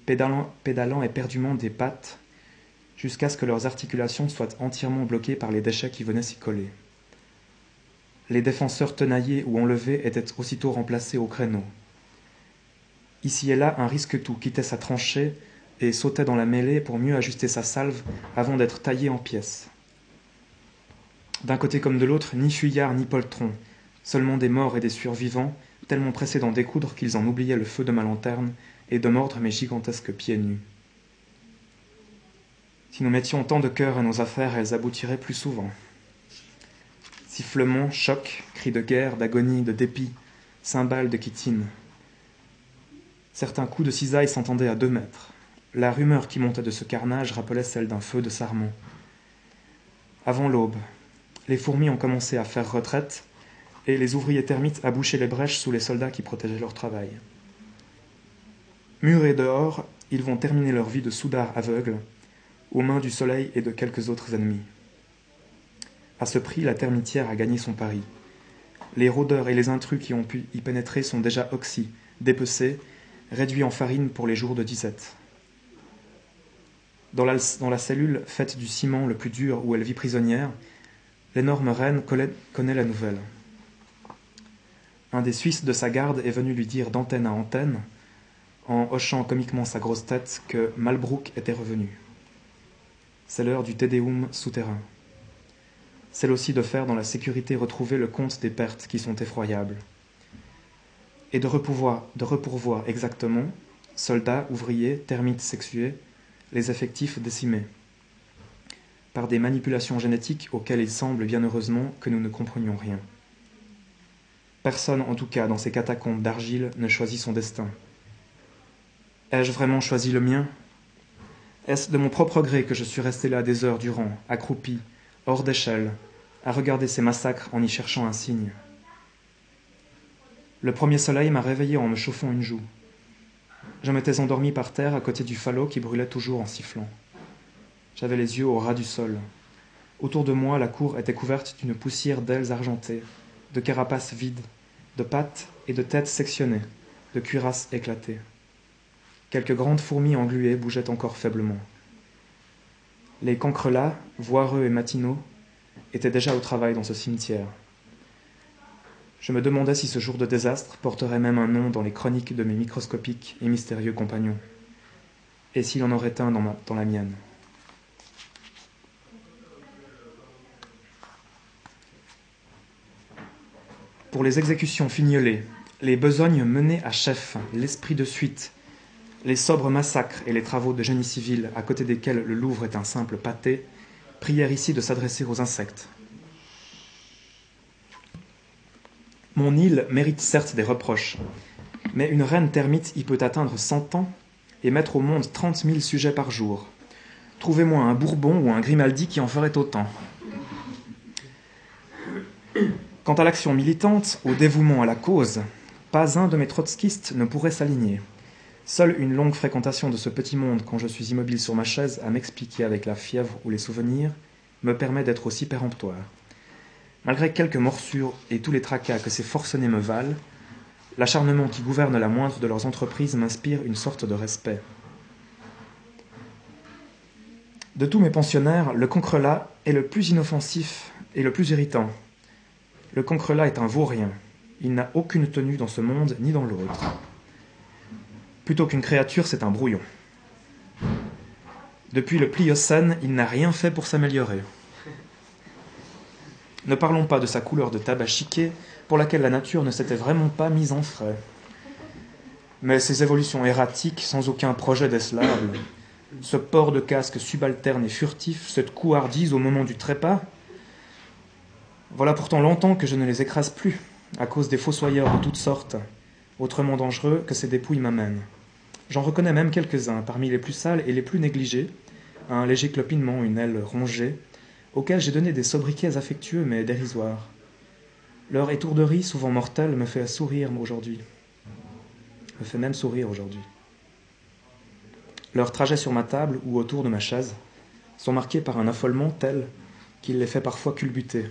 pédalant, pédalant éperdument des pattes, jusqu'à ce que leurs articulations soient entièrement bloquées par les déchets qui venaient s'y coller. Les défenseurs tenaillés ou enlevés étaient aussitôt remplacés au créneau. Ici et là, un risque-tout quittait sa tranchée et sautait dans la mêlée pour mieux ajuster sa salve avant d'être taillé en pièces. D'un côté comme de l'autre, ni fuyards ni poltrons, seulement des morts et des survivants, tellement pressés d'en découdre qu'ils en oubliaient le feu de ma lanterne et de mordre mes gigantesques pieds nus. Si nous mettions tant de cœur à nos affaires, elles aboutiraient plus souvent. Sifflements, chocs, cris de guerre, d'agonie, de dépit, cymbales de chitine. Certains coups de cisaille s'entendaient à deux mètres. La rumeur qui montait de ce carnage rappelait celle d'un feu de sarment. Avant l'aube, les fourmis ont commencé à faire retraite et les ouvriers termites à boucher les brèches sous les soldats qui protégeaient leur travail. Murés dehors, ils vont terminer leur vie de soudards aveugles, aux mains du soleil et de quelques autres ennemis. À ce prix, la termitière a gagné son pari. Les rôdeurs et les intrus qui ont pu y pénétrer sont déjà oxy, dépecés, réduits en farine pour les jours de disette. Dans la, cellule faite du ciment le plus dur où elle vit prisonnière, l'énorme reine connaît la nouvelle. Un des Suisses de sa garde est venu lui dire d'antenne à antenne en hochant comiquement sa grosse tête, que Malbrook était revenu. C'est l'heure du Tédéum souterrain. Celle aussi de faire dans la sécurité retrouver le compte des pertes qui sont effroyables. Et de repourvoir, de repourvoir exactement, soldats, ouvriers, termites sexués, les effectifs décimés. Par des manipulations génétiques auxquelles il semble bien heureusement que nous ne comprenions rien. Personne, en tout cas dans ces catacombes d'argile, ne choisit son destin. Ai-je vraiment choisi le mien? Est-ce de mon propre gré que je suis resté là des heures durant, accroupi, hors d'échelle, à regarder ces massacres en y cherchant un signe? Le premier soleil m'a réveillé en me chauffant une joue. Je m'étais endormi par terre à côté du falot qui brûlait toujours en sifflant. J'avais les yeux au ras du sol. Autour de moi, la cour était couverte d'une poussière d'ailes argentées, de carapaces vides, de pattes et de têtes sectionnées, de cuirasses éclatées. Quelques grandes fourmis engluées bougeaient encore faiblement. Les cancrelats, voireux et matinaux, étaient déjà au travail dans ce cimetière. Je me demandais si ce jour de désastre porterait même un nom dans les chroniques de mes microscopiques et mystérieux compagnons, et s'il en aurait un dans, la mienne. Pour les exécutions fignolées, les besognes menées à chef, l'esprit de suite, les sobres massacres et les travaux de génie civil, à côté desquels le Louvre est un simple pâté, prièrent ici de s'adresser aux insectes. Mon île mérite certes des reproches, mais une reine termite y peut atteindre cent ans et mettre au monde trente mille sujets par jour. Trouvez-moi un Bourbon ou un Grimaldi qui en ferait autant. Quant à l'action militante, au dévouement à la cause, pas un de mes trotskistes ne pourrait s'aligner. Seule une longue fréquentation de ce petit monde quand je suis immobile sur ma chaise à m'expliquer avec la fièvre ou les souvenirs me permet d'être aussi péremptoire. Malgré quelques morsures et tous les tracas que ces forcenés me valent, l'acharnement qui gouverne la moindre de leurs entreprises m'inspire une sorte de respect. De tous mes pensionnaires, le concrelat est le plus inoffensif et le plus irritant. Le concrelat est un vaurien. Il n'a aucune tenue dans ce monde ni dans l'autre. Plutôt qu'une créature, c'est un brouillon. Depuis le Pliocène, il n'a rien fait pour s'améliorer. Ne parlons pas de sa couleur de tabac chiqué, pour laquelle la nature ne s'était vraiment pas mise en frais. Mais ses évolutions erratiques, sans aucun projet décelable, ce port de casque subalterne et furtif, cette couardise au moment du trépas, voilà pourtant longtemps que je ne les écrase plus, à cause des fossoyeurs de toutes sortes, autrement dangereux que ces dépouilles m'amènent. J'en reconnais même quelques-uns, parmi les plus sales et les plus négligés, un léger clopinement, une aile rongée, auxquels j'ai donné des sobriquets affectueux mais dérisoires. Leur étourderie, souvent mortelle, me fait sourire aujourd'hui. Me fait même sourire aujourd'hui. Leurs trajets sur ma table ou autour de ma chaise sont marqués par un affolement tel qu'il les fait parfois culbuter.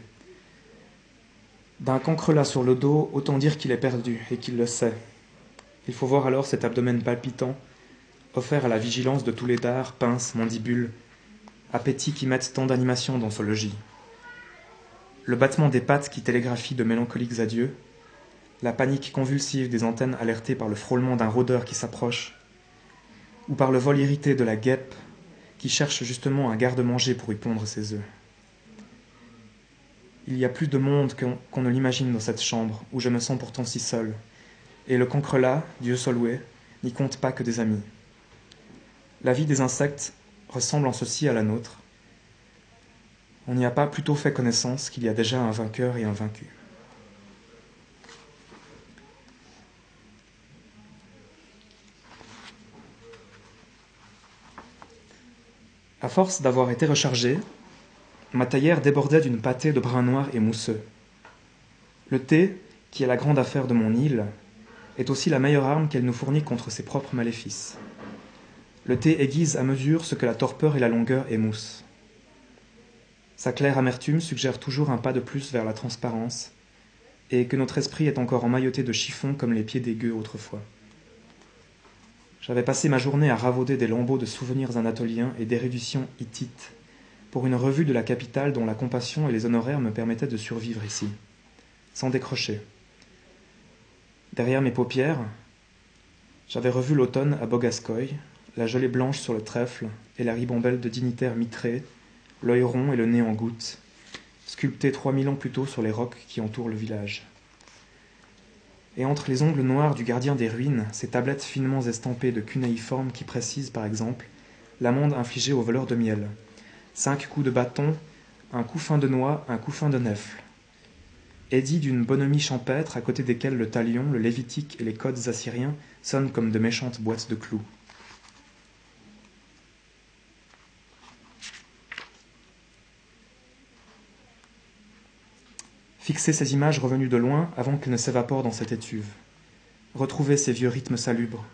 D'un cancrelat sur le dos, autant dire qu'il est perdu et qu'il le sait, il faut voir alors cet abdomen palpitant, offert à la vigilance de tous les dards, pinces, mandibules, appétits qui mettent tant d'animation dans ce logis. Le battement des pattes qui télégraphie de mélancoliques adieux, la panique convulsive des antennes alertées par le frôlement d'un rôdeur qui s'approche, ou par le vol irrité de la guêpe qui cherche justement un garde-manger pour y pondre ses œufs. Il y a plus de monde qu'on ne l'imagine dans cette chambre, où je me sens pourtant si seul, et le cancrelat, Dieu soit loué, n'y compte pas que des amis. La vie des insectes ressemble en ceci à la nôtre. On n'y a pas plutôt fait connaissance qu'il y a déjà un vainqueur et un vaincu. À force d'avoir été rechargé, ma taillère débordait d'une pâtée de brun noir et mousseux. Le thé, qui est la grande affaire de mon île, est aussi la meilleure arme qu'elle nous fournit contre ses propres maléfices. Le thé aiguise à mesure ce que la torpeur et la longueur émoussent. Sa claire amertume suggère toujours un pas de plus vers la transparence, et que notre esprit est encore emmailloté de chiffons comme les pieds des gueux autrefois. J'avais passé ma journée à ravauder des lambeaux de souvenirs anatoliens et d'éruditions hittites pour une revue de la capitale dont la compassion et les honoraires me permettaient de survivre ici, sans décrocher. Derrière mes paupières, j'avais revu l'automne à Bogascoy, la gelée blanche sur le trèfle et la ribambelle de dignitaires mitrés, l'œil rond et le nez en gouttes, sculptés trois mille ans plus tôt sur les rocs qui entourent le village et entre les ongles noirs du gardien des ruines, ces tablettes finement estampées de cunéiformes qui précisent, par exemple, l'amende infligée au voleur de miel. Cinq coups de bâton, un coup fin de noix, un coup fin de nefle. Édit d'une bonhomie champêtre à côté desquels le talion, le lévitique et les codes assyriens sonnent comme de méchantes boîtes de clous. Fixer ces images revenues de loin avant qu'elles ne s'évaporent dans cette étuve, retrouver ces vieux rythmes salubres,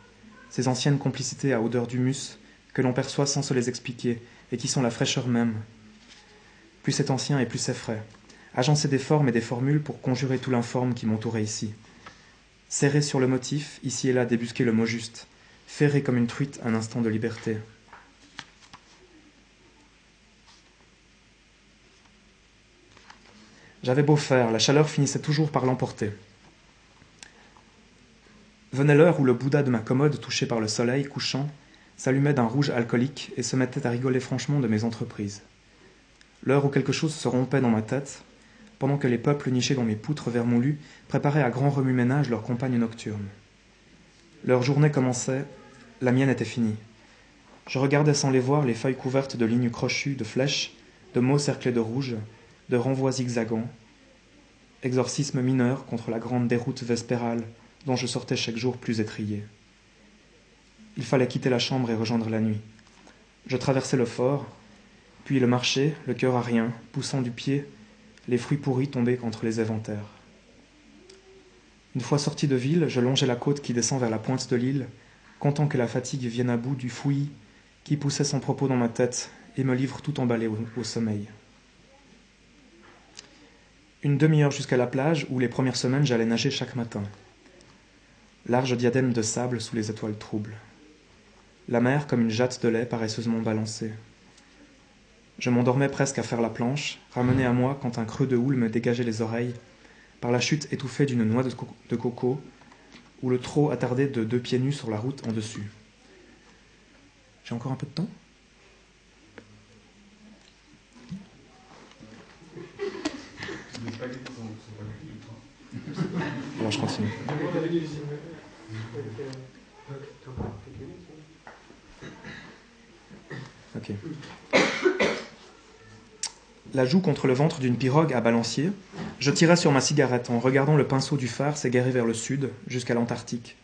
ces anciennes complicités à odeur d'humus que l'on perçoit sans se les expliquer et qui sont la fraîcheur même. Plus c'est ancien et plus c'est frais. Agencer des formes et des formules pour conjurer tout l'informe qui m'entourait ici. Serrer sur le motif, ici et là débusquer le mot juste. Ferrer comme une truite un instant de liberté. J'avais beau faire, la chaleur finissait toujours par l'emporter. Venait l'heure où le Bouddha de ma commode, touché par le soleil couchant, s'allumait d'un rouge alcoolique et se mettait à rigoler franchement de mes entreprises. L'heure où quelque chose se rompait dans ma tête, pendant que les peuples nichés dans mes poutres vermoulues préparaient à grand remue-ménage leur campagne nocturne. Leur journée commençait, la mienne était finie. Je regardais sans les voir les feuilles couvertes de lignes crochues, de flèches, de mots cerclés de rouge, de renvois zigzagants, exorcisme mineur contre la grande déroute vespérale dont je sortais chaque jour plus étrié. Il fallait quitter la chambre et rejoindre la nuit. Je traversai le fort, puis le marché, le cœur à rien, poussant du pied, les fruits pourris tombés contre les éventaires. Une fois sorti de ville, je longeai la côte qui descend vers la pointe de l'île, content que la fatigue vienne à bout du fouillis qui poussait son propos dans ma tête et me livre tout emballé au sommeil une demi-heure jusqu'à la plage où les premières semaines j'allais nager chaque matin. Large diadème de sable sous les étoiles troubles. La mer comme une jatte de lait paresseusement balancée. Je m'endormais presque à faire la planche, ramené à moi quand un creux de houle me dégageait les oreilles, par la chute étouffée d'une noix de, coco, ou le trot attardé de deux pieds nus sur la route en dessus. J'ai encore un peu de temps Bon, je continue. La joue contre le ventre d'une pirogue à balancier, je tirais sur ma cigarette en regardant le pinceau du phare s'égarer vers le sud, jusqu'à l'Antarctique.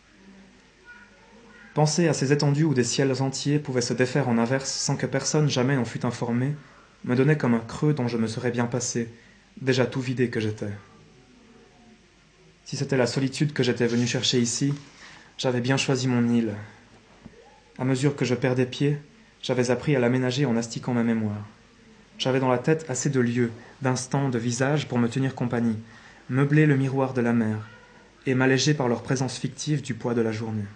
Penser à ces étendues où des ciels entiers pouvaient se défaire en averse sans que personne jamais en fût informé me donnait comme un creux dont je me serais bien passé, déjà tout vidé que j'étais. Si c'était la solitude que j'étais venu chercher ici, j'avais bien choisi mon île. À mesure que je perdais pied, j'avais appris à l'aménager en astiquant ma mémoire. J'avais dans la tête assez de lieux, d'instants, de visages pour me tenir compagnie, meubler le miroir de la mer, et m'alléger par leur présence fictive du poids de la journée.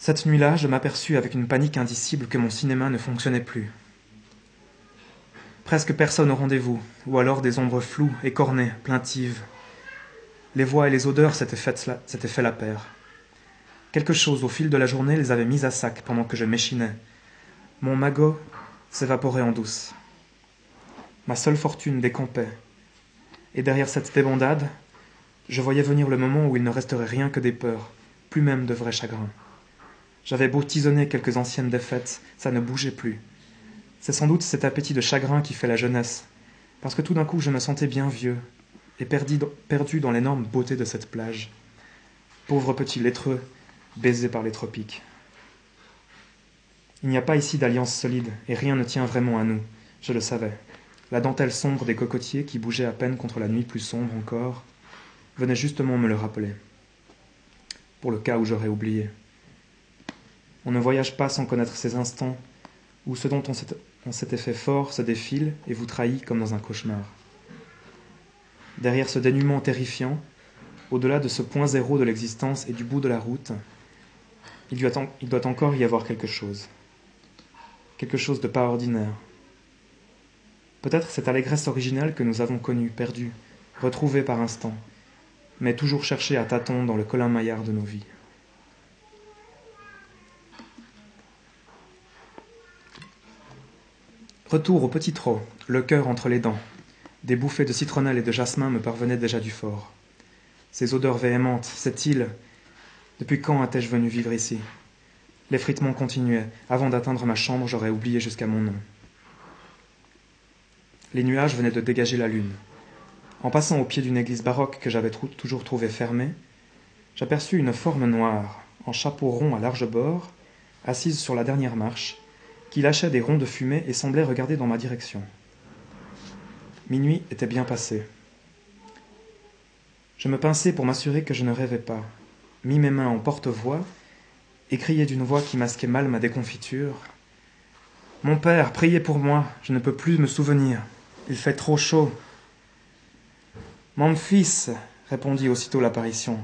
Cette nuit-là, je m'aperçus avec une panique indicible que mon cinéma ne fonctionnait plus. Presque personne au rendez-vous, ou alors des ombres floues, écornées, plaintives, les voix et les odeurs s'étaient fait, la paire. quelque chose au fil de la journée les avait mis à sac pendant que je m'échinais. Mon magot s'évaporait en douce. Ma seule fortune décampait. Et derrière cette débandade je voyais venir le moment où il ne resterait rien que des peurs plus même de vrais chagrins. J'avais beau tisonner quelques anciennes défaites ça ne bougeait plus. C'est sans doute cet appétit de chagrin qui fait la jeunesse parce que tout d'un coup je me sentais bien vieux et perdu dans l'énorme beauté de cette plage. Pauvre petit lettreux baisé par les tropiques. Il n'y a pas ici d'alliance solide et rien ne tient vraiment à nous je le savais. La dentelle sombre des cocotiers qui bougeait à peine contre la nuit plus sombre encore venait justement me le rappeler. Pour le cas où j'aurais oublié. On ne voyage pas sans connaître ces instants où ce dont on s'était fait fort se défile et vous trahit comme dans un cauchemar derrière ce dénuement terrifiant au-delà de ce point zéro de l'existence et du bout de la route il doit, il doit encore y avoir quelque chose. Quelque chose de pas ordinaire. Peut-être cette allégresse originale que nous avons connue perdue retrouvée par instant mais toujours cherchée à tâtons dans le colin-maillard de nos vies. Retour au petit trot le cœur entre les dents des bouffées de citronnelle et de jasmin me parvenaient déjà du fort. Ces odeurs véhémentes cette île depuis quand étais-je venu vivre ici? L'effritement continuait avant d'atteindre ma chambre j'aurais oublié jusqu'à mon nom. Les nuages venaient de dégager la lune. En passant au pied d'une église baroque que j'avais toujours trouvée fermée j'aperçus une forme noire en chapeau rond à large bord assise sur la dernière marche qui lâchait des ronds de fumée et semblait regarder dans ma direction minuit était bien passé. Je me pinçai pour m'assurer que je ne rêvais pas. Mis mes mains en porte-voix et criai d'une voix qui masquait mal ma déconfiture. Mon père priez pour moi je ne peux plus me souvenir. Il fait trop chaud. Mon fils répondit aussitôt l'apparition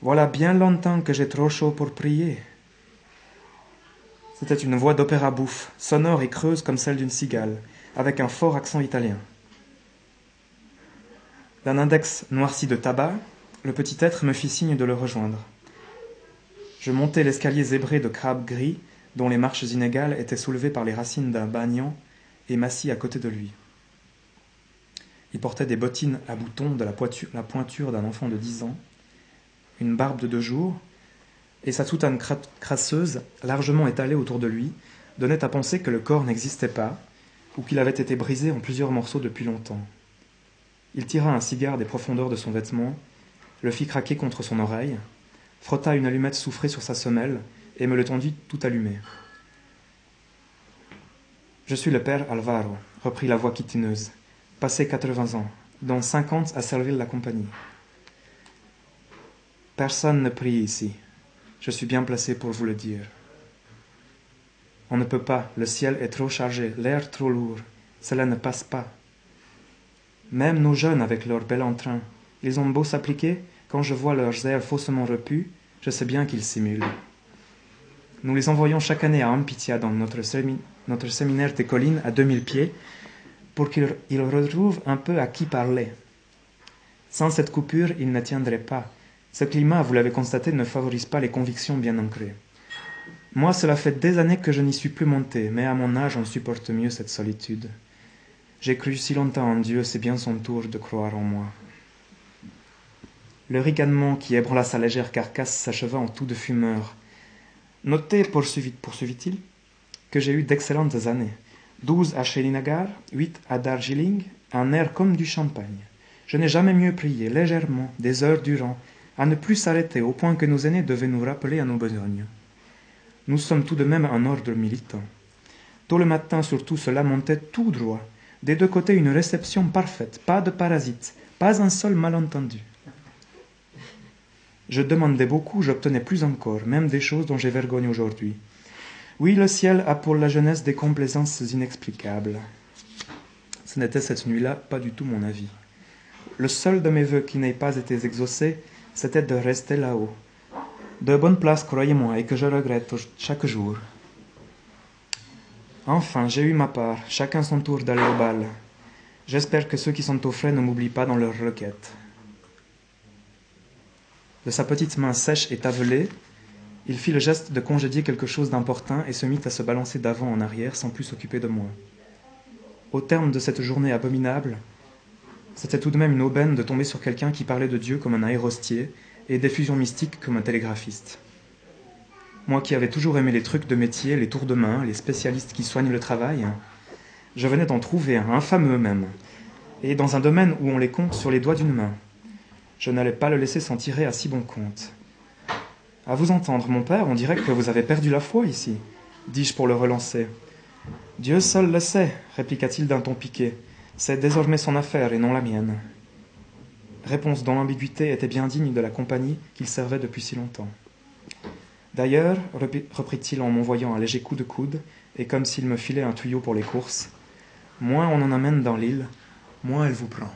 voilà bien longtemps que j'ai trop chaud pour prier. C'était une voix d'opéra bouffe sonore et creuse comme celle d'une cigale avec un fort accent italien d'un index noirci de tabac le petit être me fit signe de le rejoindre. Je montai l'escalier zébré de crabes gris dont les marches inégales étaient soulevées par les racines d'un banyan et m'assis à côté de lui. Il portait des bottines à boutons de la, pointure d'un enfant de dix ans une barbe de deux jours et sa soutane crasseuse largement étalée autour de lui donnait à penser que le corps n'existait pas ou qu'il avait été brisé en plusieurs morceaux depuis longtemps il tira un cigare des profondeurs de son vêtement le fit craquer contre son oreille frotta une allumette soufrée sur sa semelle et me le tendit tout allumé. Je suis le père alvaro reprit la voix quitineuse passé quatre-vingts ans dont cinquante à servir la compagnie. Personne ne prie ici. Je suis bien placé pour vous le dire. On ne peut pas le ciel est trop chargé l'air trop lourd cela ne passe pas même nos jeunes avec leur bel entrain ils ont beau s'appliquer quand je vois leurs airs faussement repus je sais bien qu'ils simulent nous les envoyons chaque année à Ampitia dans notre, notre séminaire des collines à 2000 pieds pour qu'ils retrouvent un peu à qui parler. Sans cette coupure, ils ne tiendraient pas. Ce climat, vous l'avez constaté, ne favorise pas les convictions bien ancrées. Moi, cela fait des années que je n'y suis plus monté, mais à mon âge, on supporte mieux cette solitude. J'ai cru si longtemps en Dieu, c'est bien son tour de croire en moi. Le ricanement qui ébranla sa légère carcasse s'acheva en tout de fumeur. Notez, poursuivit-il, que j'ai eu d'excellentes années. Douze à Shelinagar, huit à Darjeeling, un air comme du champagne. Je n'ai jamais mieux prié, légèrement, des heures durant, à ne plus s'arrêter au point que nos aînés devaient nous rappeler à nos besognes. Nous sommes tout de même un ordre militant. Tôt le matin surtout cela montait tout droit. Des deux côtés une réception parfaite, pas de parasites, pas un seul malentendu. Je demandais beaucoup, j'obtenais plus encore, même des choses dont j'ai vergogne aujourd'hui. Oui, le ciel a pour la jeunesse des complaisances inexplicables. Ce n'était cette nuit-là pas du tout mon avis. Le seul de mes voeux qui n'ait pas été exaucé, c'était de rester là-haut. De bonne place, croyez-moi, et que je regrette chaque jour. Enfin, j'ai eu ma part, chacun son tour d'aller au bal. J'espère que ceux qui sont au frais ne m'oublient pas dans leurs requêtes. De sa petite main sèche et tavelée, Il fit le geste de congédier quelque chose d'important et se mit à se balancer d'avant en arrière sans plus s'occuper de moi. Au terme de cette journée abominable, c'était tout de même une aubaine de tomber sur quelqu'un qui parlait de Dieu comme un aérostier et d'effusion mystique comme un télégraphiste. Moi qui avais toujours aimé les trucs de métier, les tours de main, les spécialistes qui soignent le travail, je venais d'en trouver un, un fameux même, et dans un domaine où on les compte sur les doigts d'une main. Je n'allais pas le laisser s'en tirer à si bon compte. À vous entendre, mon père, on dirait que vous avez perdu la foi ici, dis-je pour le relancer. Dieu seul le sait, répliqua-t-il d'un ton piqué. C'est désormais son affaire et non la mienne. Réponse dont l'ambiguïté était bien digne de la compagnie qu'il servait depuis si longtemps. D'ailleurs, reprit-il en m'envoyant un léger coup de coude, et comme s'il me filait un tuyau pour les courses, moins on en amène dans l'île, moins elle vous prend.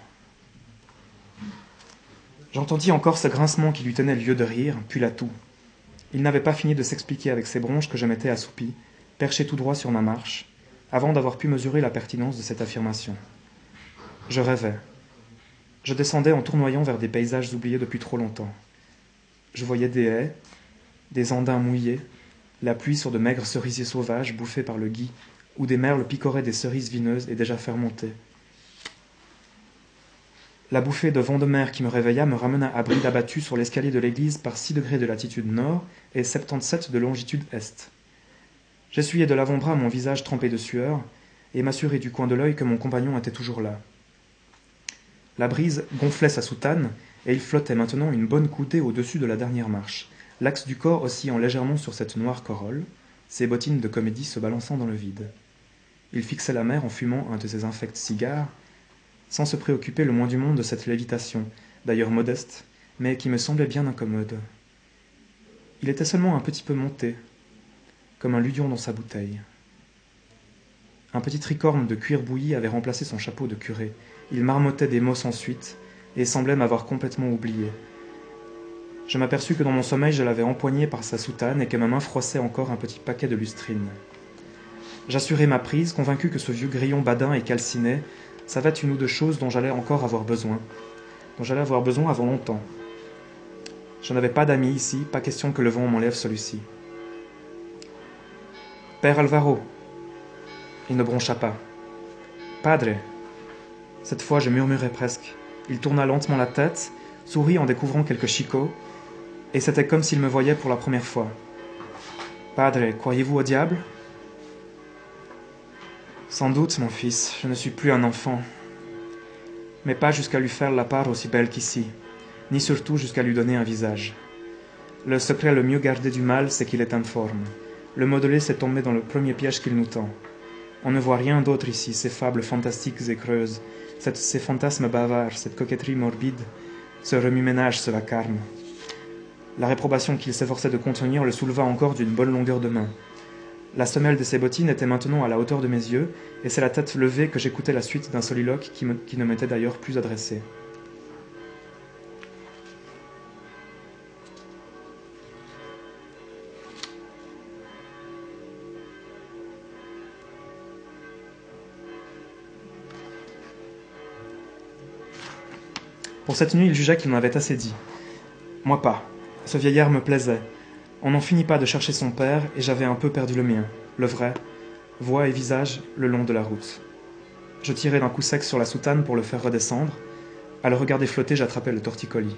J'entendis encore ce grincement qui lui tenait lieu de rire, puis la toux. Il n'avait pas fini de s'expliquer avec ses bronches que je m'étais assoupi, perché tout droit sur ma marche, avant d'avoir pu mesurer la pertinence de cette affirmation. Je rêvais. Je descendais en tournoyant vers des paysages oubliés depuis trop longtemps. Je voyais des haies, des andins mouillés, la pluie sur de maigres cerisiers sauvages bouffés par le gui, où des merles picoraient des cerises vineuses et déjà fermentées. La bouffée de vent de mer qui me réveilla me ramena à bride abattu sur l'escalier de l'église par 6 degrés de latitude nord et 77 de longitude est. J'essuyai de l'avant-bras mon visage trempé de sueur et m'assurai du coin de l'œil que mon compagnon était toujours là. La brise gonflait sa soutane et il flottait maintenant une bonne coudée au-dessus de la dernière marche l'axe du corps oscillant légèrement sur cette noire corolle, ses bottines de comédie se balançant dans le vide. Il fixait la mer en fumant un de ses infects cigares, sans se préoccuper le moins du monde de cette lévitation, d'ailleurs modeste, mais qui me semblait bien incommode. Il était seulement un petit peu monté, comme un ludion dans sa bouteille. Un petit tricorne de cuir bouilli avait remplacé son chapeau de curé. Il marmottait des mots sans suite, et semblait m'avoir complètement oublié, je m'aperçus que dans mon sommeil je l'avais empoigné par sa soutane et que ma main froissait encore un petit paquet de lustrine. J'assurai ma prise, convaincu que ce vieux grillon badin et calciné savait une ou deux choses dont j'allais encore avoir besoin, dont j'allais avoir besoin avant longtemps. Je n'avais pas d'amis ici, pas question que le vent m'enlève celui-ci. Père Alvaro. Il ne broncha pas. Padre. Cette fois je murmurai presque. Il tourna lentement la tête, sourit en découvrant quelques chicots, et c'était comme s'il me voyait pour la première fois. Padre, croyez-vous au diable? Sans doute, mon fils, je ne suis plus un enfant, mais pas jusqu'à lui faire la part aussi belle qu'ici, ni surtout jusqu'à lui donner un visage. Le secret le mieux gardé du mal, c'est qu'il est informe. Le modelé s'est tombé dans le premier piège qu'il nous tend. On ne voit rien d'autre ici, ces fables fantastiques et creuses, ces fantasmes bavards, cette coquetterie morbide, ce remue-ménage, ce vacarme. La réprobation qu'il s'efforçait de contenir le souleva encore d'une bonne longueur de main. La semelle de ses bottines était maintenant à la hauteur de mes yeux, et c'est la tête levée que j'écoutais la suite d'un soliloque qui, ne m'était d'ailleurs plus adressé. Pour cette nuit, il jugea qu'il m'en avait assez dit. Moi pas. Ce vieillard me plaisait. On n'en finit pas de chercher son père, et j'avais un peu perdu le mien, le vrai, voix et visage, le long de la route. Je tirai d'un coup sec sur la soutane pour le faire redescendre. À le regarder flotter, j'attrapais le torticolis.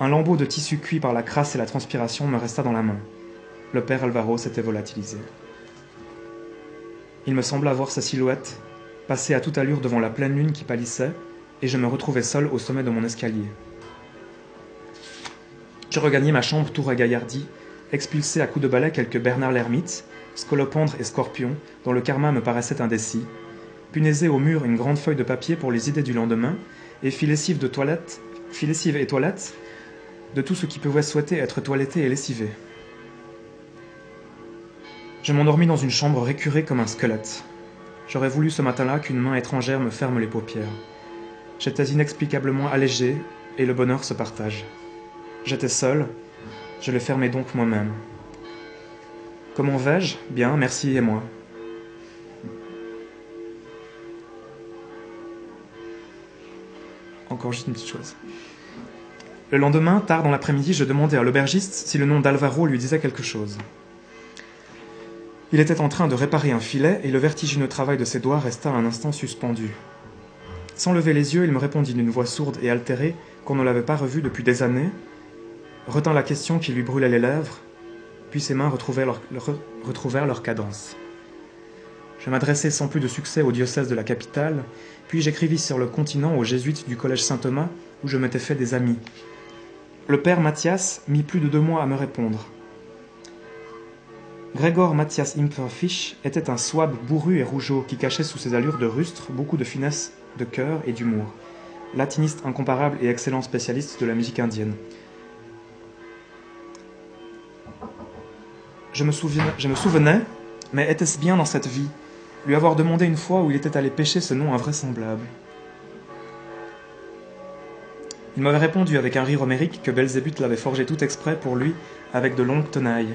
Un lambeau de tissu cuit par la crasse et la transpiration me resta dans la main. Le père Alvaro s'était volatilisé. Il me sembla voir sa silhouette passer à toute allure devant la pleine lune qui pâlissait, et je me retrouvai seul au sommet de mon escalier. Je regagnai ma chambre tout ragaillardi, expulsé à coups de balai quelques Bernard l'ermite, scolopendre et scorpions, dont le karma me paraissait indécis, punaisé au mur une grande feuille de papier pour les idées du lendemain, et fit lessive de toilette, fit et toilette de tout ce qui pouvait souhaiter être toiletté et lessivé. Je m'endormis dans une chambre récurée comme un squelette. J'aurais voulu ce matin-là qu'une main étrangère me ferme les paupières. J'étais inexplicablement allégé, et le bonheur se partage. J'étais seul, je le fermais donc moi-même. Comment vais-je? Bien, merci, et moi? Encore juste une petite chose. Le lendemain, tard dans l'après-midi, je demandai à l'aubergiste si le nom d'Alvaro lui disait quelque chose. Il était en train de réparer un filet et le vertigineux travail de ses doigts resta un instant suspendu. Sans lever les yeux, il me répondit d'une voix sourde et altérée qu'on ne l'avait pas revu depuis des années, retint la question qui lui brûlait les lèvres, puis ses mains retrouvèrent leur, cadence. Je m'adressai sans plus de succès au diocèse de la capitale, puis j'écrivis sur le continent aux jésuites du collège Saint-Thomas, où je m'étais fait des amis. Le père Mathias mit plus de deux mois à me répondre. Grégor Mathias Imperfisch était un souabe bourru et rougeau qui cachait sous ses allures de rustre beaucoup de finesse de cœur et d'humour. Latiniste incomparable et excellent spécialiste de la musique indienne. Je me, souvenais, mais était-ce bien dans cette vie, lui avoir demandé une fois où il était allé pêcher ce nom invraisemblable? Il m'avait répondu avec un rire homérique que Belzébuth l'avait forgé tout exprès pour lui avec de longues tenailles.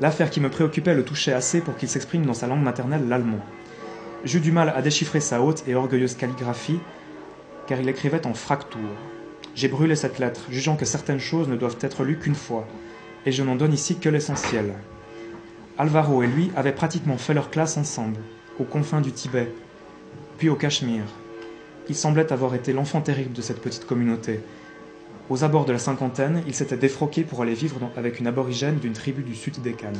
L'affaire qui me préoccupait le touchait assez pour qu'il s'exprime dans sa langue maternelle, l'allemand. J'eus du mal à déchiffrer sa haute et orgueilleuse calligraphie, car il écrivait en fracture. J'ai brûlé cette lettre, jugeant que certaines choses ne doivent être lues qu'une fois, et je n'en donne ici que l'essentiel. Alvaro et lui avaient pratiquement fait leur classe ensemble, aux confins du Tibet, puis au Cachemire. Il semblait avoir été l'enfant terrible de cette petite communauté, aux abords de la cinquantaine, il s'était défroqué pour aller vivre avec une aborigène d'une tribu du sud des Cannes.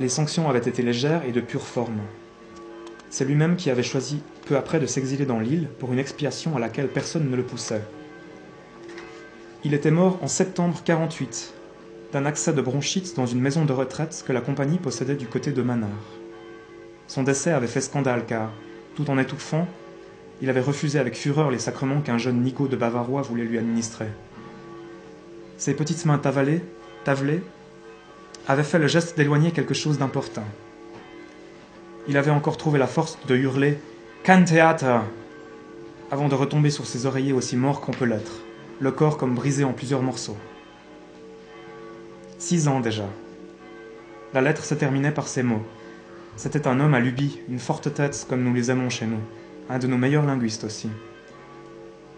Les sanctions avaient été légères et de pure forme. C'est lui-même qui avait choisi peu après de s'exiler dans l'île pour une expiation à laquelle personne ne le poussait. Il était mort en septembre 48 d'un accès de bronchite dans une maison de retraite que la compagnie possédait du côté de Manard. Son décès avait fait scandale car, tout en étouffant, il avait refusé avec fureur les sacrements qu'un jeune Nico de Bavarois voulait lui administrer. Ses petites mains tavelées, avaient fait le geste d'éloigner quelque chose d'important. Il avait encore trouvé la force de hurler Can avant de retomber sur ses oreillers aussi mort qu'on peut l'être, le corps comme brisé en plusieurs morceaux. Six ans déjà. La lettre se terminait par ces mots. C'était un homme à lubie, une forte tête comme nous les aimons chez nous un de nos meilleurs linguistes aussi.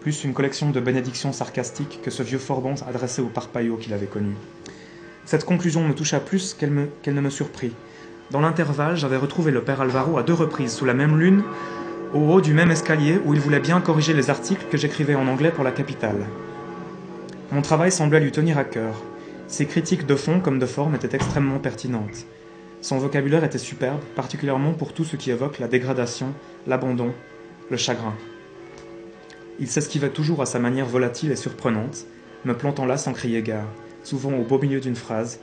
Plus une collection de bénédictions sarcastiques que ce vieux Forbon adressait au parpaillot qu'il avait connu. Cette conclusion me toucha plus qu'elle, qu'elle ne me surprit. Dans l'intervalle, j'avais retrouvé le père Alvaro à deux reprises, sous la même lune, au haut du même escalier où il voulait bien corriger les articles que j'écrivais en anglais pour la capitale. Mon travail semblait lui tenir à cœur. Ses critiques de fond comme de forme étaient extrêmement pertinentes. Son vocabulaire était superbe, particulièrement pour tout ce qui évoque la dégradation, l'abandon, le chagrin. Il s'esquivait toujours à sa manière volatile et surprenante, me plantant là sans crier gare, souvent au beau milieu d'une phrase,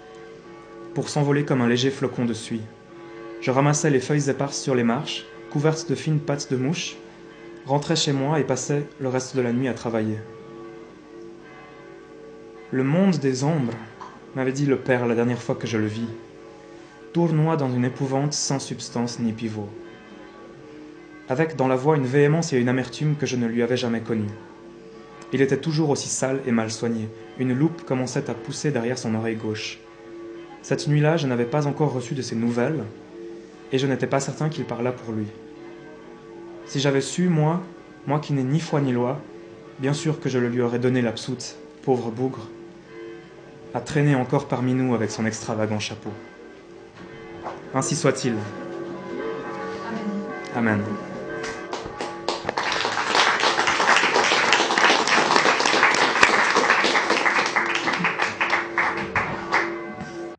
pour s'envoler comme un léger flocon de suie. Je ramassais les feuilles éparses sur les marches, couvertes de fines pattes de mouche, rentrais chez moi et passais le reste de la nuit à travailler. Le monde des ombres, m'avait dit le père la dernière fois que je le vis, tournoie dans une épouvante sans substance ni pivot avec dans la voix une véhémence et une amertume que je ne lui avais jamais connues. Il était toujours aussi sale et mal soigné. Une loupe commençait à pousser derrière son oreille gauche. Cette nuit-là, je n'avais pas encore reçu de ses nouvelles, et je n'étais pas certain qu'il parlât pour lui. Si j'avais su, moi, moi qui n'ai ni foi ni loi, bien sûr que je le lui aurais donné l'absoute, pauvre bougre, à traîner encore parmi nous avec son extravagant chapeau. Ainsi soit-il. Amen. Amen.